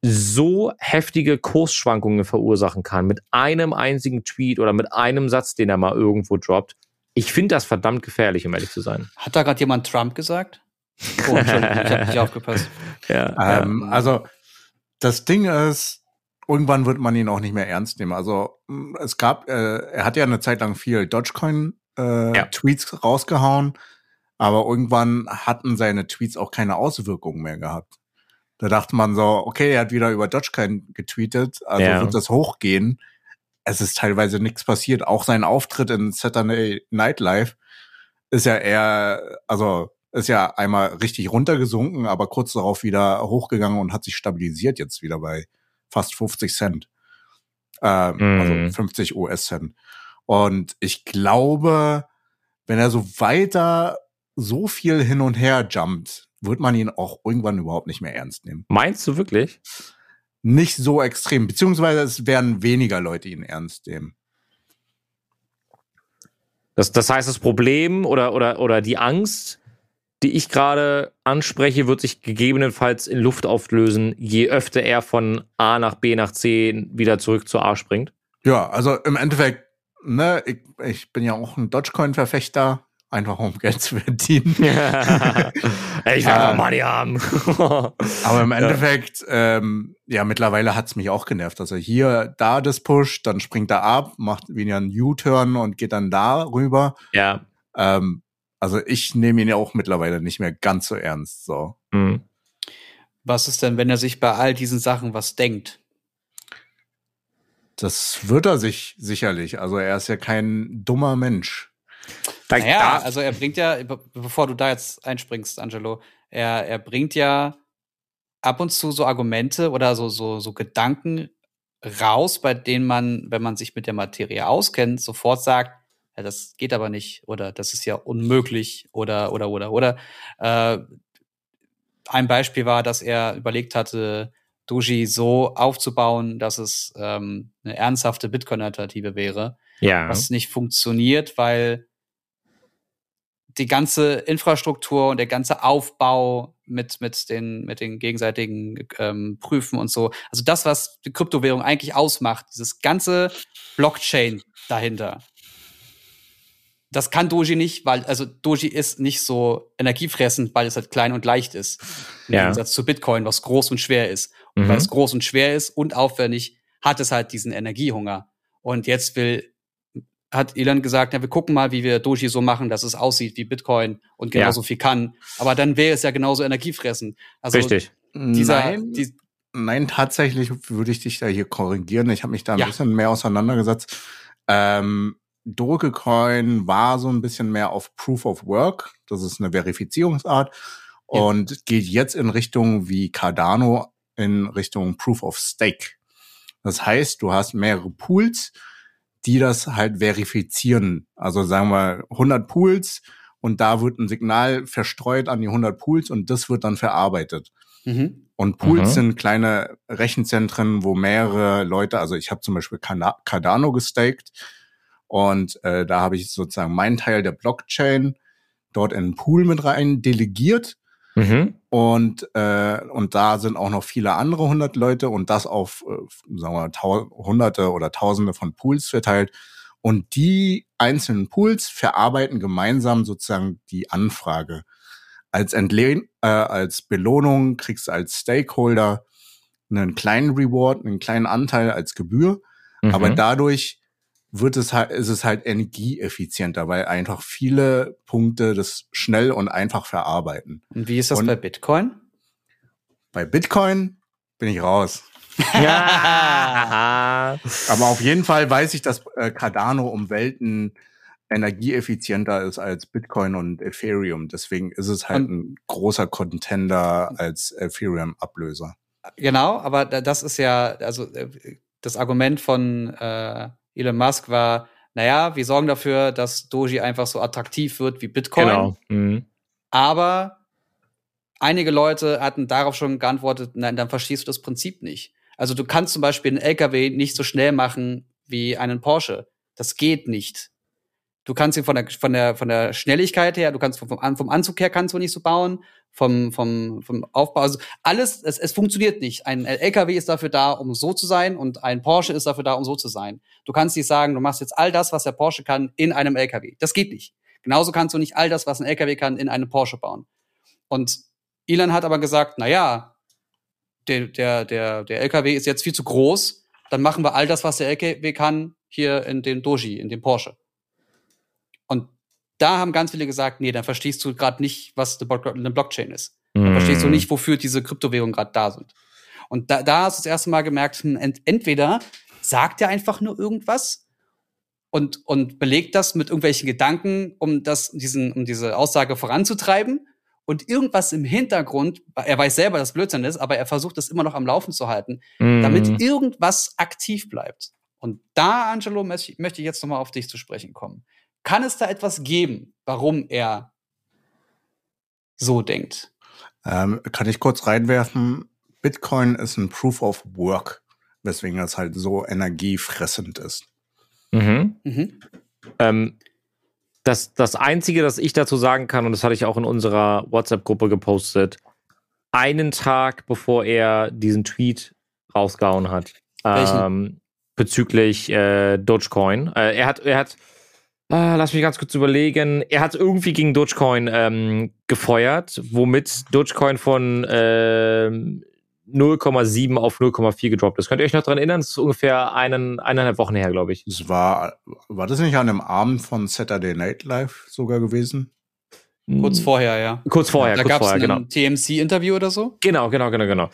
so heftige Kursschwankungen verursachen kann mit einem einzigen Tweet oder mit einem Satz, den er mal irgendwo droppt. Ich finde das verdammt gefährlich, um ehrlich zu sein. Hat da gerade jemand Trump gesagt? Oh, Entschuldigung, ich habe nicht *laughs* aufgepasst. Ja, Ähm, Also das Ding ist, irgendwann wird man ihn auch nicht mehr ernst nehmen. Also mh, es gab, äh, er hat ja eine Zeit lang viel Dogecoin äh, Ja. Rausgehauen, aber irgendwann hatten seine Tweets auch keine Auswirkungen mehr gehabt. Da dachte man so, okay, er hat wieder über Dogecoin getweetet, also Ja. wird das hochgehen. Es ist teilweise nichts passiert. Auch sein Auftritt in Saturday Night Live ist ja eher, also ist ja einmal richtig runtergesunken, aber kurz darauf wieder hochgegangen und hat sich stabilisiert jetzt wieder bei fast 50 Cent. Ähm, Mhm. Also 50 US-Cent. Und ich glaube, wenn er so weiter so viel hin und her jumpt, wird man ihn auch irgendwann überhaupt nicht mehr ernst nehmen. Meinst du wirklich? Nicht so extrem, beziehungsweise es werden weniger Leute ihn ernst nehmen. Das, das heißt, das Problem oder, oder, oder die Angst, die ich gerade anspreche, wird sich gegebenenfalls in Luft auflösen, je öfter er von A nach B nach C wieder zurück zu A springt. Ja, also im Endeffekt, ne, ich, ich bin ja auch ein Dogecoin-Verfechter, einfach um Geld zu verdienen. *laughs* ich will einfach Money haben. Aber im Endeffekt, ähm, ja, mittlerweile hat's mich auch genervt. Also hier, da das Push, dann springt er ab, macht wieder einen U-Turn und geht dann da rüber. ja. Ähm, also ich nehme ihn ja auch mittlerweile nicht mehr ganz so ernst. So. Hm. Was ist denn, wenn er sich bei all diesen Sachen was denkt? Das wird er sich sicherlich. Also er ist ja kein dummer Mensch. Da, Naja, also er bringt ja, be- bevor du da jetzt einspringst, Angelo, er, er bringt ja ab und zu so Argumente oder so, so, so Gedanken raus, bei denen man, wenn man sich mit der Materie auskennt, sofort sagt, ja, das geht aber nicht oder das ist ja unmöglich oder, oder, oder, oder. Äh, ein Beispiel war, dass er überlegt hatte, Doji so aufzubauen, dass es ähm, eine ernsthafte Bitcoin-Alternative wäre ja. was nicht funktioniert, weil die ganze Infrastruktur und der ganze Aufbau mit, mit, den, mit den gegenseitigen ähm, Prüfen und so, also das, was die Kryptowährung eigentlich ausmacht, dieses ganze Blockchain dahinter, das kann Doji nicht, weil, also Doji ist nicht so energiefressend, weil es halt klein und leicht ist. Im Ja. Gegensatz zu Bitcoin, was groß und schwer ist. Und Mhm. weil es groß und schwer ist und aufwendig, hat es halt diesen Energiehunger. Und jetzt will, hat Elon gesagt, ja, wir gucken mal, wie wir Doji so machen, dass es aussieht wie Bitcoin und Ja. genauso viel kann. Aber dann wäre es ja genauso energiefressend. Also Richtig. dieser, Nein, die, nein, tatsächlich würde ich dich da hier korrigieren. Ich habe mich da ein Ja. bisschen mehr auseinandergesetzt. Ähm, Dogecoin war so ein bisschen mehr auf Proof of Work. Das ist eine Verifizierungsart. Ja. Und geht jetzt in Richtung wie Cardano in Richtung Proof of Stake. Das heißt, du hast mehrere Pools, die das halt verifizieren. Also sagen wir 100 Pools und da wird ein Signal verstreut an die 100 Pools und das wird dann verarbeitet. mhm. Und Pools Mhm. sind kleine Rechenzentren, wo mehrere Leute, also ich habe zum Beispiel Cardano gestaked und äh, da habe ich sozusagen meinen Teil der Blockchain, dort in einen Pool mit rein delegiert. Mhm. Und, äh, und da sind auch noch viele andere hundert Leute und das auf, äh, sagen wir, hunderte oder tausende von Pools verteilt. Und die einzelnen Pools verarbeiten gemeinsam sozusagen die Anfrage. Als Entlehn, äh, als Belohnung kriegst du als Stakeholder einen kleinen Reward, einen kleinen Anteil als Gebühr. Mhm. Aber dadurch wird es halt, ist es halt energieeffizienter, weil einfach viele Punkte das schnell und einfach verarbeiten. Und wie ist das Und- bei Bitcoin? Bei Bitcoin bin ich raus. ja. *laughs* Aber auf jeden Fall weiß ich, dass äh, Cardano um Welten energieeffizienter ist als Bitcoin und Ethereum. Deswegen ist es halt Und- ein großer Contender als Ethereum-Ablöser. Genau, aber da- das ist ja, also äh, das Argument von äh, Elon Musk war, naja, wir sorgen dafür, dass Doji einfach so attraktiv wird wie Bitcoin. Genau. Mhm. Aber einige Leute hatten darauf schon geantwortet, nein, dann verstehst du das Prinzip nicht. Also du kannst zum Beispiel einen LKW nicht so schnell machen wie einen Porsche. Das geht nicht. Du kannst ihn von der, von der, von der Schnelligkeit her, du kannst vom, vom, Anzug her kannst du nicht so bauen, vom, vom, vom Aufbau, also alles, es, es funktioniert nicht. Ein LKW ist dafür da, um so zu sein und ein Porsche ist dafür da, um so zu sein. Du kannst nicht sagen, du machst jetzt all das, was der Porsche kann, in einem LKW. Das geht nicht. Genauso kannst du nicht all das, was ein LKW kann, in einem Porsche bauen. Und Elon hat aber gesagt, na ja, der, der, der, der LKW ist jetzt viel zu groß, dann machen wir all das, was der LKW kann, hier in dem Doji, in dem Porsche. Da haben ganz viele gesagt, nee, dann verstehst du gerade nicht, was eine Block- eine Blockchain ist. Dann Mhm. verstehst du nicht, wofür diese Kryptowährungen gerade da sind. Und da, da hast du das erste Mal gemerkt, hm, ent, entweder sagt er einfach nur irgendwas und, und belegt das mit irgendwelchen Gedanken, um das, diesen, um diese Aussage voranzutreiben. Und irgendwas im Hintergrund, er weiß selber, dass Blödsinn ist, aber er versucht das immer noch am Laufen zu halten, Mhm. damit irgendwas aktiv bleibt. Und da, Angelo, möchte ich jetzt nochmal auf dich zu sprechen kommen. Kann es da etwas geben, warum er so denkt? Ähm, kann ich kurz reinwerfen? Bitcoin ist ein Proof of Work, weswegen es halt so energiefressend ist. Mhm. Mhm. Ähm, das, das Einzige, das ich dazu sagen kann, und das hatte ich auch in unserer WhatsApp-Gruppe gepostet, einen Tag bevor er diesen Tweet rausgehauen hat, ähm, bezüglich äh, Dogecoin. Äh, er hat, er hat, äh, lass mich ganz kurz überlegen, er hat irgendwie gegen Dogecoin ähm, gefeuert, womit Dogecoin von ähm, 0,7 auf 0,4 gedroppt ist. Könnt ihr euch noch dran erinnern? Das ist ungefähr einen, eineinhalb Wochen her, glaube ich. Es war, war das nicht an einem Abend von Saturday Night Live sogar gewesen? Kurz vorher, ja. Kurz vorher, da kurz gab es vorher, ein genau. TMC-Interview oder so. Genau, genau, genau, genau.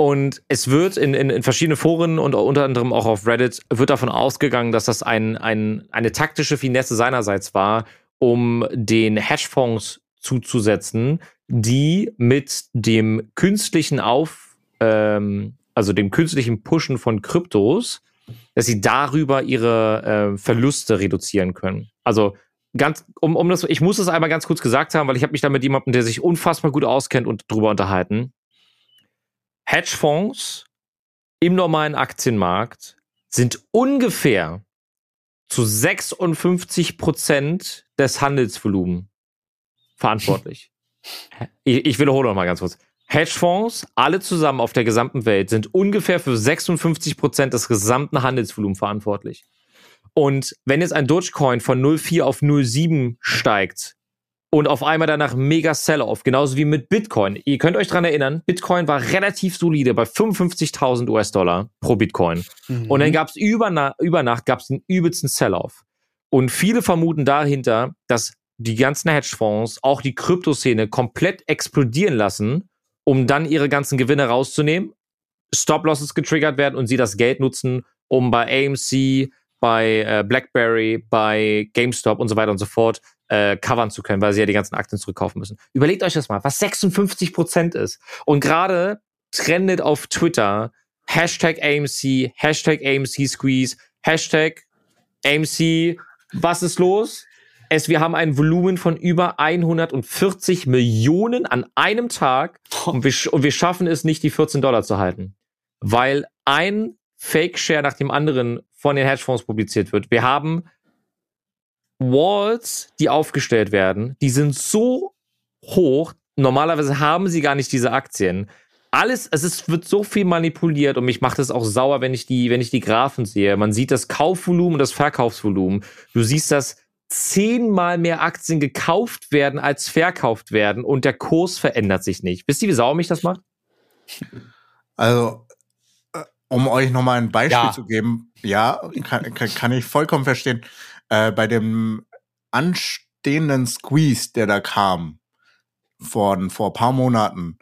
Und es wird in, in, in verschiedenen Foren und unter anderem auch auf Reddit wird davon ausgegangen, dass das ein, ein, eine taktische Finesse seinerseits war, um den Hedgefonds zuzusetzen, die mit dem künstlichen Auf, ähm, also dem künstlichen Pushen von Kryptos, dass sie darüber ihre äh, Verluste reduzieren können. Also ganz, um, um das, ich muss es einmal ganz kurz gesagt haben, weil ich habe mich da mit jemandem, der sich unfassbar gut auskennt und drüber unterhalten. Hedgefonds im normalen Aktienmarkt sind ungefähr zu 56 Prozent des Handelsvolumens verantwortlich. *laughs* ich, ich wiederhole noch mal ganz kurz. Hedgefonds, alle zusammen auf der gesamten Welt, sind ungefähr für 56 Prozent des gesamten Handelsvolumens verantwortlich. Und wenn jetzt ein Dogecoin von 0,4 auf 0,7 steigt und auf einmal danach mega Sell-off, genauso wie mit Bitcoin. Ihr könnt euch dran erinnern, Bitcoin war relativ solide bei 55.000 US-Dollar pro Bitcoin. Mhm. Und dann gab es über, Na über Nacht gab's den übelsten Sell-off. Und viele vermuten dahinter, dass die ganzen Hedgefonds auch die Kryptoszene komplett explodieren lassen, um dann ihre ganzen Gewinne rauszunehmen, Stop-Losses getriggert werden und sie das Geld nutzen, um bei AMC, bei äh, BlackBerry, bei GameStop und so weiter und so fort äh, covern zu können, weil sie ja die ganzen Aktien zurückkaufen müssen. Überlegt euch das mal, was 56 Prozent ist. Und gerade trendet auf Twitter Hashtag AMC, Hashtag AMC Squeeze, Hashtag AMC, was ist los? Es, wir haben ein Volumen von über 140 Millionen an einem Tag und wir, und wir schaffen es nicht, die 14 Dollar zu halten. Weil ein Fake-Share nach dem anderen von den Hedgefonds publiziert wird. Wir haben Walls, die aufgestellt werden, die sind so hoch. Normalerweise haben sie gar nicht diese Aktien. Alles, es ist, wird so viel manipuliert und mich macht es auch sauer, wenn ich die, wenn ich die Graphen sehe. Man sieht das Kaufvolumen und das Verkaufsvolumen. Du siehst, dass zehnmal mehr Aktien gekauft werden, als verkauft werden und der Kurs verändert sich nicht. Wisst ihr, wie sauer mich das macht? Also, äh, um euch nochmal ein Beispiel Ja. zu geben, ja, kann, kann, kann ich vollkommen verstehen. Äh, bei dem anstehenden Squeeze, der da kam, vor, vor ein paar Monaten,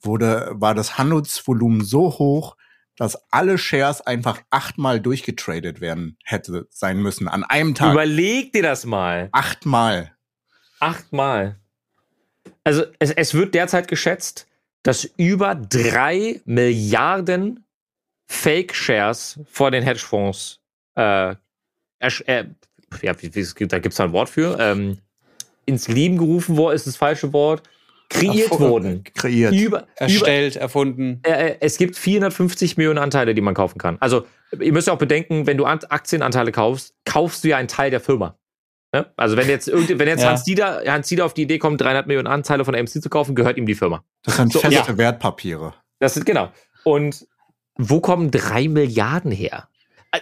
wurde, war das Handelsvolumen so hoch, dass alle Shares einfach achtmal durchgetradet werden hätte sein müssen an einem Tag. Überleg dir das mal. achtmal. Achtmal. Also es, es wird derzeit geschätzt, dass über drei Milliarden Fake-Shares vor den Hedgefonds, äh, äh, ja, wie, wie, da gibt es ein Wort für, ähm, ins Leben gerufen worden, ist das falsche Wort, kreiert Erfu- wurden. Kreiert. Über, über, Erstellt, erfunden. äh, es gibt 450 Millionen Anteile, die man kaufen kann. Also, ihr müsst ja auch bedenken, wenn du An- Aktienanteile kaufst, kaufst du ja einen Teil der Firma. Ne? Also, wenn jetzt, irgend, wenn jetzt Ja. Hans, Dieter, Hans Dieter auf die Idee kommt, 300 Millionen Anteile von AMC zu kaufen, gehört ihm die Firma. Das sind So, feste Wertpapiere. Das sind, genau. Und wo kommen drei Milliarden her?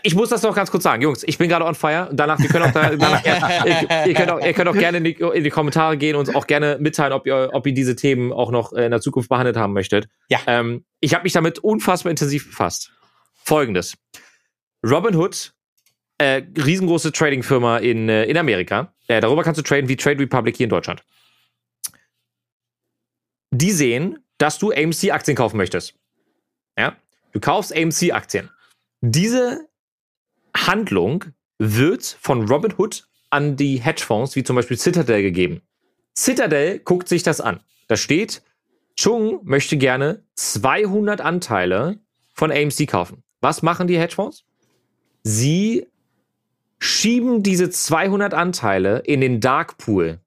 Ich muss das noch ganz kurz sagen, Jungs. Ich bin gerade on fire. Danach, wir können auch, da, *laughs* danach, ihr, ihr, könnt auch, ihr könnt auch gerne in die, in die Kommentare gehen und uns auch gerne mitteilen, ob ihr, ob ihr diese Themen auch noch äh, in der Zukunft behandelt haben möchtet. Ja. Ähm, ich habe mich damit unfassbar intensiv befasst. Folgendes: Robinhood, äh, riesengroße Trading-Firma in, äh, in Amerika. Äh, darüber kannst du traden wie Trade Republic hier in Deutschland. Die sehen, dass du AMC-Aktien kaufen möchtest. Ja, du kaufst AMC-Aktien. Diese Handlung wird von Robinhood an die Hedgefonds, wie zum Beispiel Citadel, gegeben. Citadel guckt sich das an. Da steht, Chung möchte gerne 200 Anteile von AMC kaufen. Was machen die Hedgefonds? Sie schieben diese 200 Anteile in den Dark Pool.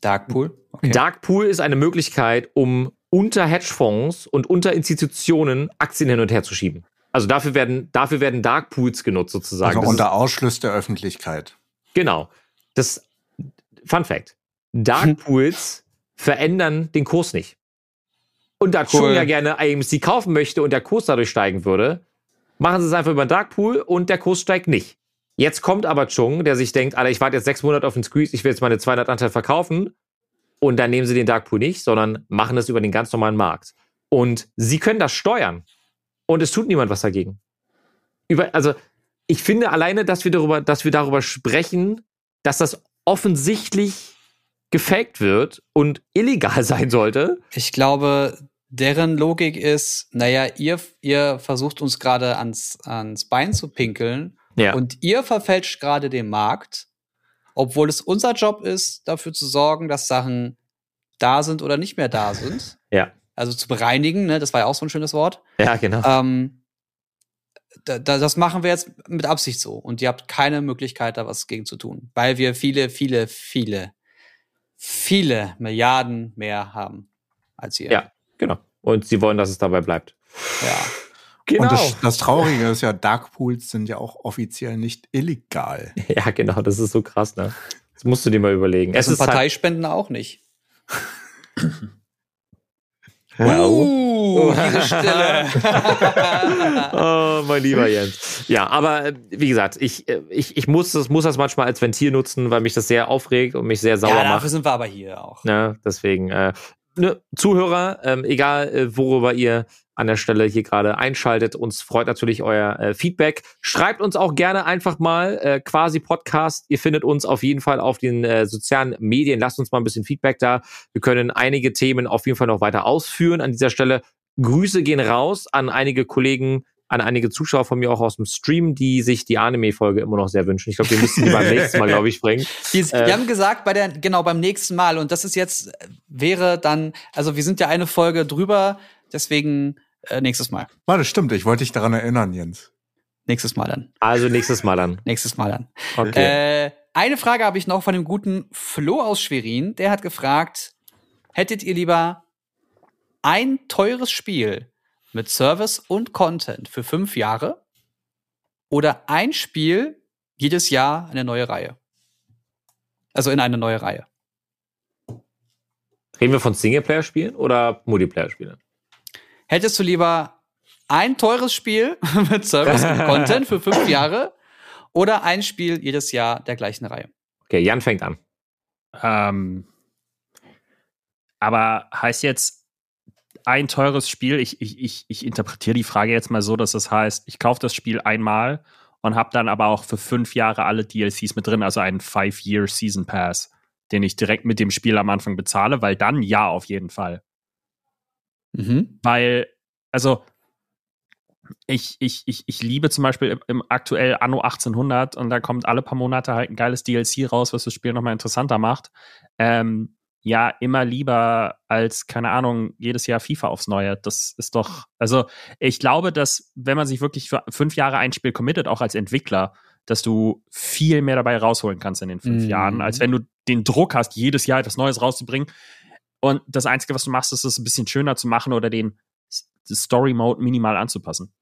Darkpool. Okay. Dark Pool ist eine Möglichkeit, um unter Hedgefonds und unter Institutionen Aktien hin und her zu schieben. Also dafür werden, dafür werden Dark Pools genutzt sozusagen. Also Das unter Ausschluss der Öffentlichkeit. genau. Das Fun Fact. Dark Pools verändern den Kurs nicht. Und da Chung Cool. ja gerne AMC kaufen möchte und der Kurs dadurch steigen würde, machen sie es einfach über den Dark Pool und der Kurs steigt nicht. Jetzt kommt aber Chung, der sich denkt, Alter, ich warte jetzt sechs Monate auf den Squeeze, ich will jetzt meine 200 Anteile verkaufen. Und dann nehmen sie den Dark Pool nicht, sondern machen es über den ganz normalen Markt. Und sie können das steuern. Und es tut niemand was dagegen. Über, also, ich finde alleine, dass wir darüber, dass wir darüber sprechen, dass das offensichtlich gefaked wird und illegal *laughs* sein sollte. Ich glaube, deren Logik ist, naja, ihr, ihr versucht uns gerade ans, ans Bein zu pinkeln Ja. und ihr verfälscht gerade den Markt, obwohl es unser Job ist, dafür zu sorgen, dass Sachen da sind oder nicht mehr da sind. Ja. Also zu bereinigen, ne? das war ja auch so ein schönes Wort. ja, genau. Ähm, da, da, das machen wir jetzt mit Absicht so. Und ihr habt keine Möglichkeit, da was gegen zu tun. Weil wir viele, viele, viele, viele Milliarden mehr haben als ihr. Ja. Genau. Und sie wollen, dass es dabei bleibt. ja. Genau. Und das, das Traurige ist ja, Dark Pools sind ja auch offiziell nicht illegal. *laughs* ja, genau. Das ist so krass, ne? Das musst du dir mal überlegen. Das Es sind ist halt, Parteispenden auch nicht. *laughs* Well. Uh, diese Stille. *laughs* oh, mein lieber Jens. Ja, aber äh, wie gesagt, ich, äh, ich, ich muss, das, muss das manchmal als Ventil nutzen, weil mich das sehr aufregt und mich sehr sauer ja, macht. dafür sind wir aber hier auch. Ne, deswegen, äh, ne, Zuhörer, ähm, egal äh, worüber ihr an der Stelle hier gerade einschaltet, uns freut natürlich euer äh, Feedback. Schreibt uns auch gerne einfach mal äh, quasi Podcast. Ihr findet uns auf jeden Fall auf den äh, sozialen Medien. Lasst uns mal ein bisschen Feedback da. Wir können einige Themen auf jeden Fall noch weiter ausführen. An dieser Stelle Grüße gehen raus an einige Kollegen, an einige Zuschauer von mir auch aus dem Stream, die sich die Anime-Folge immer noch sehr wünschen. Ich glaube, wir müssen die beim *laughs* nächsten Mal, glaube ich, bringen. Die, Äh, wir haben gesagt, bei der, genau, beim nächsten Mal, und das ist jetzt, äh, wäre dann, also wir sind ja eine Folge drüber, deswegen äh, nächstes Mal. Warte, stimmt, ich wollte dich daran erinnern, Jens. Nächstes Mal dann. Also nächstes Mal dann. Nächstes Mal dann. Okay. Äh, eine Frage habe ich noch von dem guten Flo aus Schwerin. Der hat gefragt, hättet ihr lieber ein teures Spiel mit Service und Content für fünf Jahre oder ein Spiel jedes Jahr eine neue Reihe? Also in eine neue Reihe. Reden wir von Singleplayer-Spielen oder Multiplayer-Spielen? Hättest du lieber ein teures Spiel *laughs* mit Service und *laughs* Content für fünf Jahre oder ein Spiel jedes Jahr der gleichen Reihe? Okay, Jan fängt an. Ähm, aber heißt jetzt ein teures Spiel, ich, ich, ich, ich interpretiere die Frage jetzt mal so, dass das heißt, ich kaufe das Spiel einmal und habe dann aber auch für fünf Jahre alle DLCs mit drin, also einen Five-Year Season Pass, den ich direkt mit dem Spiel am Anfang bezahle, weil dann ja auf jeden Fall. Mhm. Weil, also, ich, ich, ich, ich liebe zum Beispiel im, im aktuell Anno 1800 und da kommt alle paar Monate halt ein geiles DLC raus, was das Spiel nochmal interessanter macht. Ähm, ja, immer lieber als, keine Ahnung, jedes Jahr FIFA aufs Neue. Das ist doch, also ich glaube, dass wenn man sich wirklich für fünf Jahre ein Spiel committet, auch als Entwickler, dass du viel mehr dabei rausholen kannst in den fünf Mhm. Jahren, als wenn du den Druck hast, jedes Jahr etwas Neues rauszubringen. Und das Einzige, was du machst, ist es ein bisschen schöner zu machen oder den Story Mode minimal anzupassen.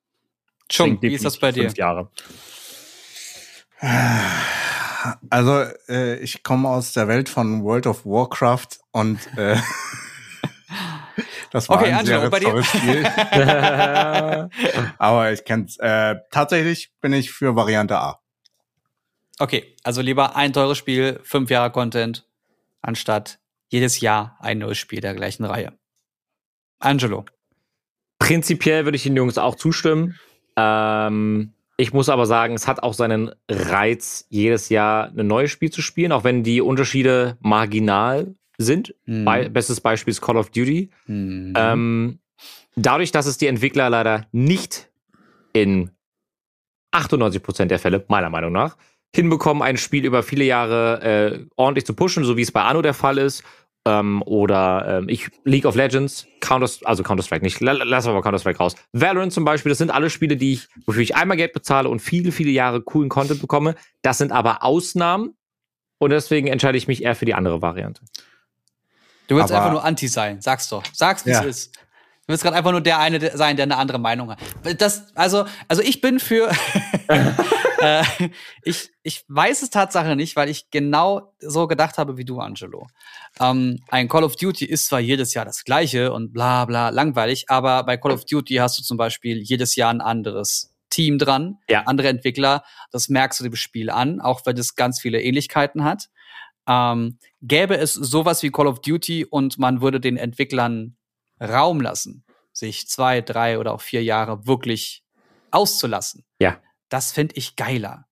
Chung, wie ist das bei dir? Fünf Jahre. Also, äh, ich komme aus der Welt von World of Warcraft und äh, *laughs* das war Okay, ein Angelo, sehr bei dir? teures Spiel. *laughs* Aber ich kenn's. Äh, tatsächlich bin ich für Variante A. Okay, also lieber ein teures Spiel, fünf Jahre Content, anstatt jedes Jahr ein neues Spiel der gleichen Reihe. Angelo. Prinzipiell würde ich den Jungs auch zustimmen. Ähm, ich muss aber sagen, es hat auch seinen Reiz, jedes Jahr ein neues Spiel zu spielen, auch wenn die Unterschiede marginal sind. Hm. Be bestes Beispiel ist Call of Duty. Hm. Ähm, dadurch, dass es die Entwickler leider nicht in 98% der Fälle, meiner Meinung nach, hinbekommen, ein Spiel über viele Jahre äh, ordentlich zu pushen, so wie es bei Anno der Fall ist. Ähm, oder ähm, ich League of Legends, Counter, also Counter-Strike nicht, la- lassen wir mal Counter-Strike raus. Valorant zum Beispiel, das sind alle Spiele, die ich, wofür ich einmal Geld bezahle und viele, viele Jahre coolen Content bekomme. Das sind aber Ausnahmen und deswegen entscheide ich mich eher für die andere Variante. Du willst Aber- einfach nur Anti sein. Sag's doch. Sag's, wie Ja. es ist. Du willst gerade einfach nur der eine sein, der eine andere Meinung hat. Das, also, also ich bin für. *laughs* *laughs* äh, ich, ich weiß es Tatsache nicht, weil ich genau so gedacht habe wie du, Angelo. Ähm, ein Call of Duty ist zwar jedes Jahr das gleiche und bla bla langweilig, aber bei Call of Duty hast du zum Beispiel jedes Jahr ein anderes Team dran, Ja. andere Entwickler. Das merkst du dem Spiel an, auch wenn es ganz viele Ähnlichkeiten hat. Ähm, gäbe es sowas wie Call of Duty und man würde den Entwicklern Raum lassen, sich zwei, drei oder auch vier Jahre wirklich auszulassen. Ja. Das fände ich geiler.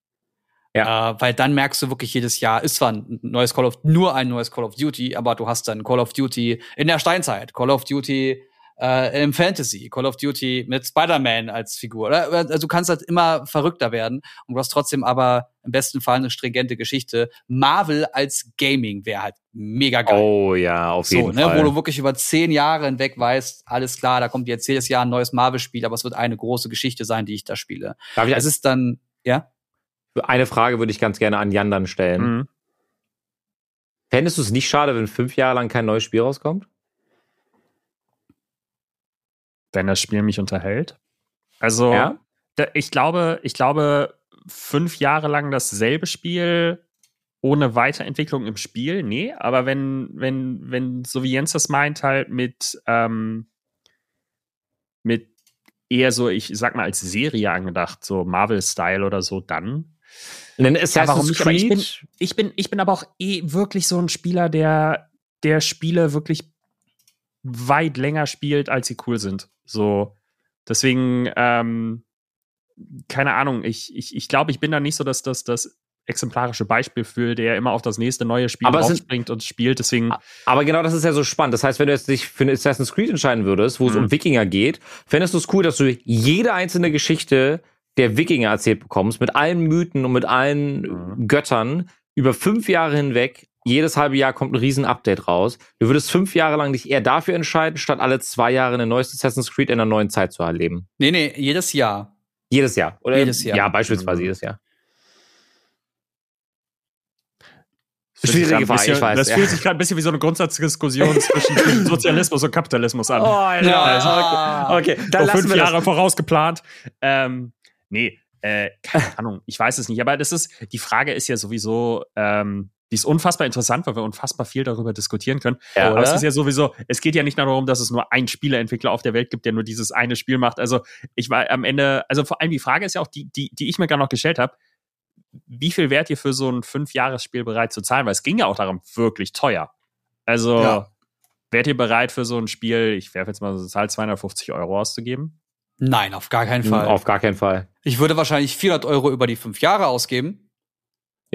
Ja. Äh, weil dann merkst du wirklich jedes Jahr, ist zwar ein neues Call of, nur ein neues Call of Duty, aber du hast dann Call of Duty in der Steinzeit, Call of Duty äh, im Fantasy, Call of Duty mit Spider-Man als Figur. Oder? Also du kannst halt immer verrückter werden und du hast trotzdem aber im besten Fall eine stringente Geschichte. Marvel als Gaming wäre halt mega geil. Oh ja, auf So, jeden ne, Fall. wo du wirklich über zehn Jahre hinweg weißt, alles klar, da kommt jetzt jedes Jahr ein neues Marvel-Spiel, aber es wird eine große Geschichte sein, die ich da spiele. Darf ich Es ist dann, ja? eine Frage würde ich ganz gerne an Jan dann stellen. Mhm. Fändest du es nicht schade, wenn fünf Jahre lang kein neues Spiel rauskommt? Wenn das Spiel mich unterhält. Also, Ja? da, ich glaube, ich glaube, fünf Jahre lang dasselbe Spiel ohne Weiterentwicklung im Spiel, nee, aber wenn, wenn, wenn, so wie Jens das meint, halt mit, ähm, mit eher so, ich sag mal, als Serie angedacht, so Marvel-Style oder so, dann. Denn Ja, Assassin's warum nicht? Aber ich bin- Ich bin, ich bin aber auch eh wirklich so ein Spieler, der, der Spiele wirklich weit länger spielt, als sie cool sind. So, deswegen, ähm, keine Ahnung, ich, ich, ich glaube, ich bin da nicht so das, das, das exemplarische Beispiel für, der immer auf das nächste neue Spiel Aber es sind- aufspringt und spielt. Deswegen, aber genau das ist ja so spannend. Das heißt, wenn du jetzt dich für Assassin's Creed entscheiden würdest, wo es Mhm. um Wikinger geht, fändest du es cool, dass du jede einzelne Geschichte der Wikinger erzählt bekommst, mit allen Mythen und mit allen Mhm. Göttern, über fünf Jahre hinweg. Jedes halbe Jahr kommt ein riesen Update raus. Du würdest fünf Jahre lang dich eher dafür entscheiden, statt alle zwei Jahre ein neues Assassin's Creed in einer neuen Zeit zu erleben. Nee, nee, jedes Jahr. Jedes Jahr. Oder Jedes Jahr. Ja, beispielsweise Mhm. jedes Jahr. Schwierige Frage, bisschen, ich weiß, Das ja. fühlt sich gerade ein bisschen wie so eine Grundsatzdiskussion *laughs* zwischen Sozialismus und Kapitalismus an. ja. Okay, okay. dann lassen fünf wir das. Jahre vorausgeplant. Ähm, nee, äh, keine Ahnung, ich weiß es nicht. Aber das ist, die Frage ist ja sowieso, ähm, Die ist unfassbar interessant, weil wir unfassbar viel darüber diskutieren können. Ja, Aber es ist ja sowieso, es geht ja nicht nur darum, dass es nur einen Spieleentwickler auf der Welt gibt, der nur dieses eine Spiel macht. Also ich war am Ende, also vor allem die Frage ist ja auch die, die, die ich mir gerade noch gestellt habe, wie viel wärt ihr für so ein Fünf-Jahres-Spiel bereit zu zahlen? Weil es ging ja auch darum, wirklich teuer. Also Ja. wärt ihr bereit für so ein Spiel, ich werfe jetzt mal so Zahl 250 Euro auszugeben? Nein, auf gar keinen Fall. Auf gar keinen Fall. Ich würde wahrscheinlich 400 Euro über die fünf Jahre ausgeben.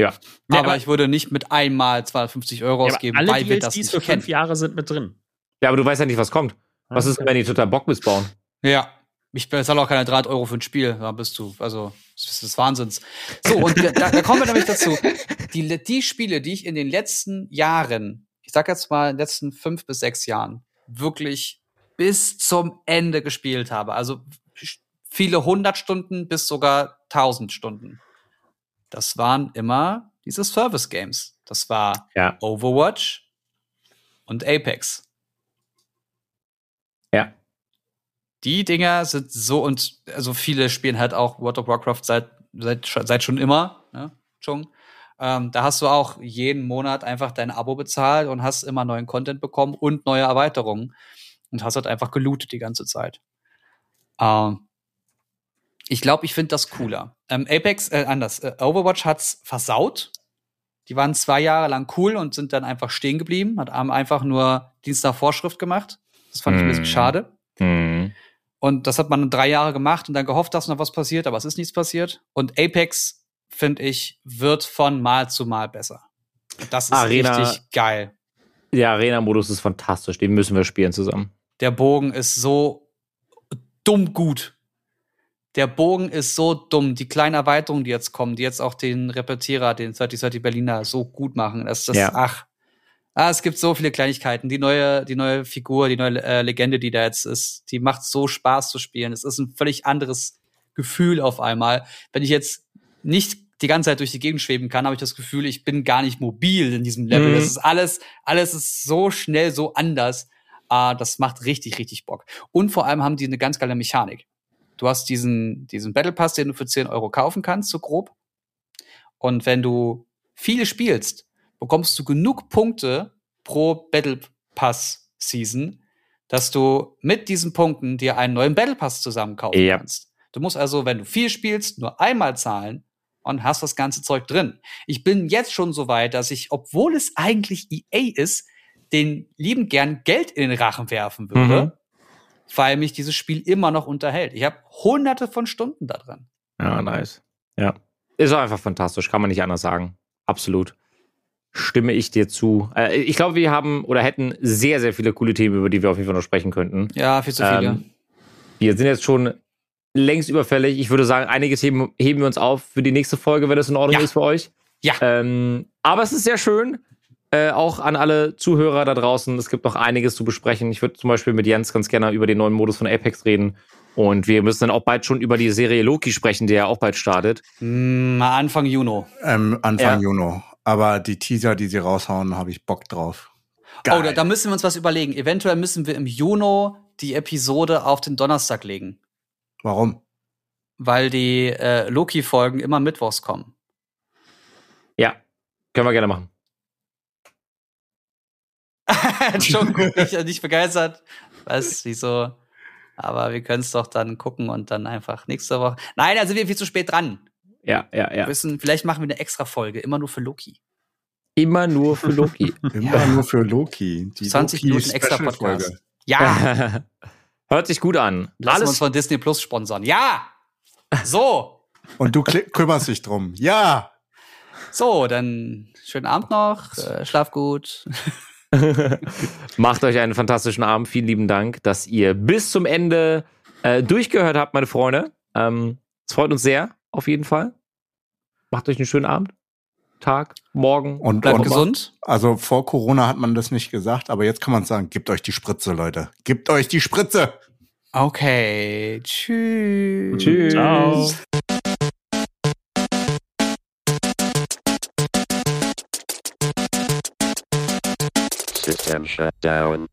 Ja. Ja, aber aber- ich würde nicht mit einmal 250 Euro Ja, ausgeben, alle weil wir das DLCs nicht für kennen. fünf Jahre sind mit drin. Ja, aber du weißt ja nicht, was kommt. Was ist, wenn die total Bock missbauen? Ja. Ich bezahle auch keine 300 Euro für ein Spiel. Da bist du, also, das ist Wahnsinns. So, und da, da kommen wir nämlich dazu. *laughs* Die, die Spiele, die ich in den letzten Jahren, ich sag jetzt mal in den letzten fünf bis sechs Jahren, wirklich bis zum Ende gespielt habe. Also viele hundert Stunden bis sogar tausend Stunden. Das waren immer diese Service Games. Das war Ja. Overwatch und Apex. Ja. Die Dinger sind so und also viele spielen halt auch World of Warcraft seit seit, seit schon immer, ne? Schon. Ähm, da hast du auch jeden Monat einfach dein Abo bezahlt und hast immer neuen Content bekommen und neue Erweiterungen und hast halt einfach gelootet die ganze Zeit. Ähm, ich glaube, ich finde das cooler. Ähm, Apex, äh, anders. Äh, Overwatch hat's versaut. Die waren zwei Jahre lang cool und sind dann einfach stehen geblieben, hat haben einfach nur Dienst nach Vorschrift gemacht. Das fand ich ein bisschen Mhm. schade. Hm. Und das hat man drei Jahre gemacht und dann gehofft, dass noch was passiert, aber es ist nichts passiert. Und Apex, finde ich, wird von Mal zu Mal besser. Das ist Arena- richtig geil. Der Arena-Modus ist fantastisch. Den müssen wir spielen zusammen. Der Bogen ist so dumm gut. Der Bogen ist so dumm. Die kleinen Erweiterungen, die jetzt kommen, die jetzt auch den Repetierer, den 3030 Berliner so gut machen, das, das, Ja. ach. Ah, es gibt so viele Kleinigkeiten. Die neue, die neue Figur, die neue äh, Legende, die da jetzt ist, die macht so Spaß zu spielen. Es ist ein völlig anderes Gefühl auf einmal. Wenn ich jetzt nicht die ganze Zeit durch die Gegend schweben kann, habe ich das Gefühl, ich bin gar nicht mobil in diesem Level. Mhm. Das ist alles, alles ist so schnell, so anders. Ah, das macht richtig, richtig Bock. Und vor allem haben die eine ganz geile Mechanik. Du hast diesen, diesen Battle Pass, den du für 10 Euro kaufen kannst, so grob. Und wenn du viele spielst, bekommst du genug Punkte pro Battle Pass Season, dass du mit diesen Punkten dir einen neuen Battle Pass zusammen kaufen Ja. kannst. Du musst also, wenn du viel spielst, nur einmal zahlen und hast das ganze Zeug drin. Ich bin jetzt schon so weit, dass ich, obwohl es eigentlich EA ist, den lieben gern Geld in den Rachen werfen würde, Mhm. Weil mich dieses Spiel immer noch unterhält. Ich habe hunderte von Stunden da drin. Ja, nice. Ja. Ist auch einfach fantastisch, kann man nicht anders sagen. Absolut. Stimme ich dir zu. Äh, ich glaube, wir haben oder hätten sehr, sehr viele coole Themen, über die wir auf jeden Fall noch sprechen könnten. Ja, viel zu viele. Ähm, Wir sind jetzt schon längst überfällig. Ich würde sagen, einige Themen heben wir uns auf für die nächste Folge, wenn das in Ordnung Ja. ist für euch. Ja. Ähm, aber es ist sehr schön. Äh, auch an alle Zuhörer da draußen. Es gibt noch einiges zu besprechen. Ich würde zum Beispiel mit Jens ganz gerne über den neuen Modus von Apex reden. Und wir müssen dann auch bald schon über die Serie Loki sprechen, der ja auch bald startet. Mm, Anfang Juni. Ähm, Anfang Ja. Juni. Aber die Teaser, die sie raushauen, habe ich Bock drauf. Oh, da, da müssen wir uns was überlegen. Eventuell müssen wir im Juni die Episode auf den Donnerstag legen, Warum? weil die äh, Loki-Folgen immer mittwochs kommen. Ja, können wir gerne machen. *laughs* Schon gut, nicht, nicht begeistert. Was, wieso? Aber wir können es doch dann gucken und dann einfach nächste Woche. Nein, da sind wir viel zu spät dran. Ja, ja, Wir ja. wissen, vielleicht machen wir eine extra Folge, immer nur für Loki. Immer nur für Loki. *laughs* Immer nur für Loki. Die 20 Loki Minuten extra. Podcast. Ja, *laughs* Hört sich gut an. lass uns Alles von Disney Plus sponsern. Ja! So! Und du kümmerst dich drum. Ja! So, dann schönen Abend noch, äh, schlaf gut. *laughs* Macht euch einen fantastischen Abend. Vielen lieben Dank, dass ihr bis zum Ende äh, durchgehört habt, meine Freunde. Ähm, es freut uns sehr, auf jeden Fall. Macht euch einen schönen Abend, Tag, Morgen. Und, Bleibt und gesund. Also vor Corona hat man das nicht gesagt, aber jetzt kann man sagen, gebt euch die Spritze, Leute. Gebt euch die Spritze! Okay, tschüss. Tschüss. Ciao. System shut down.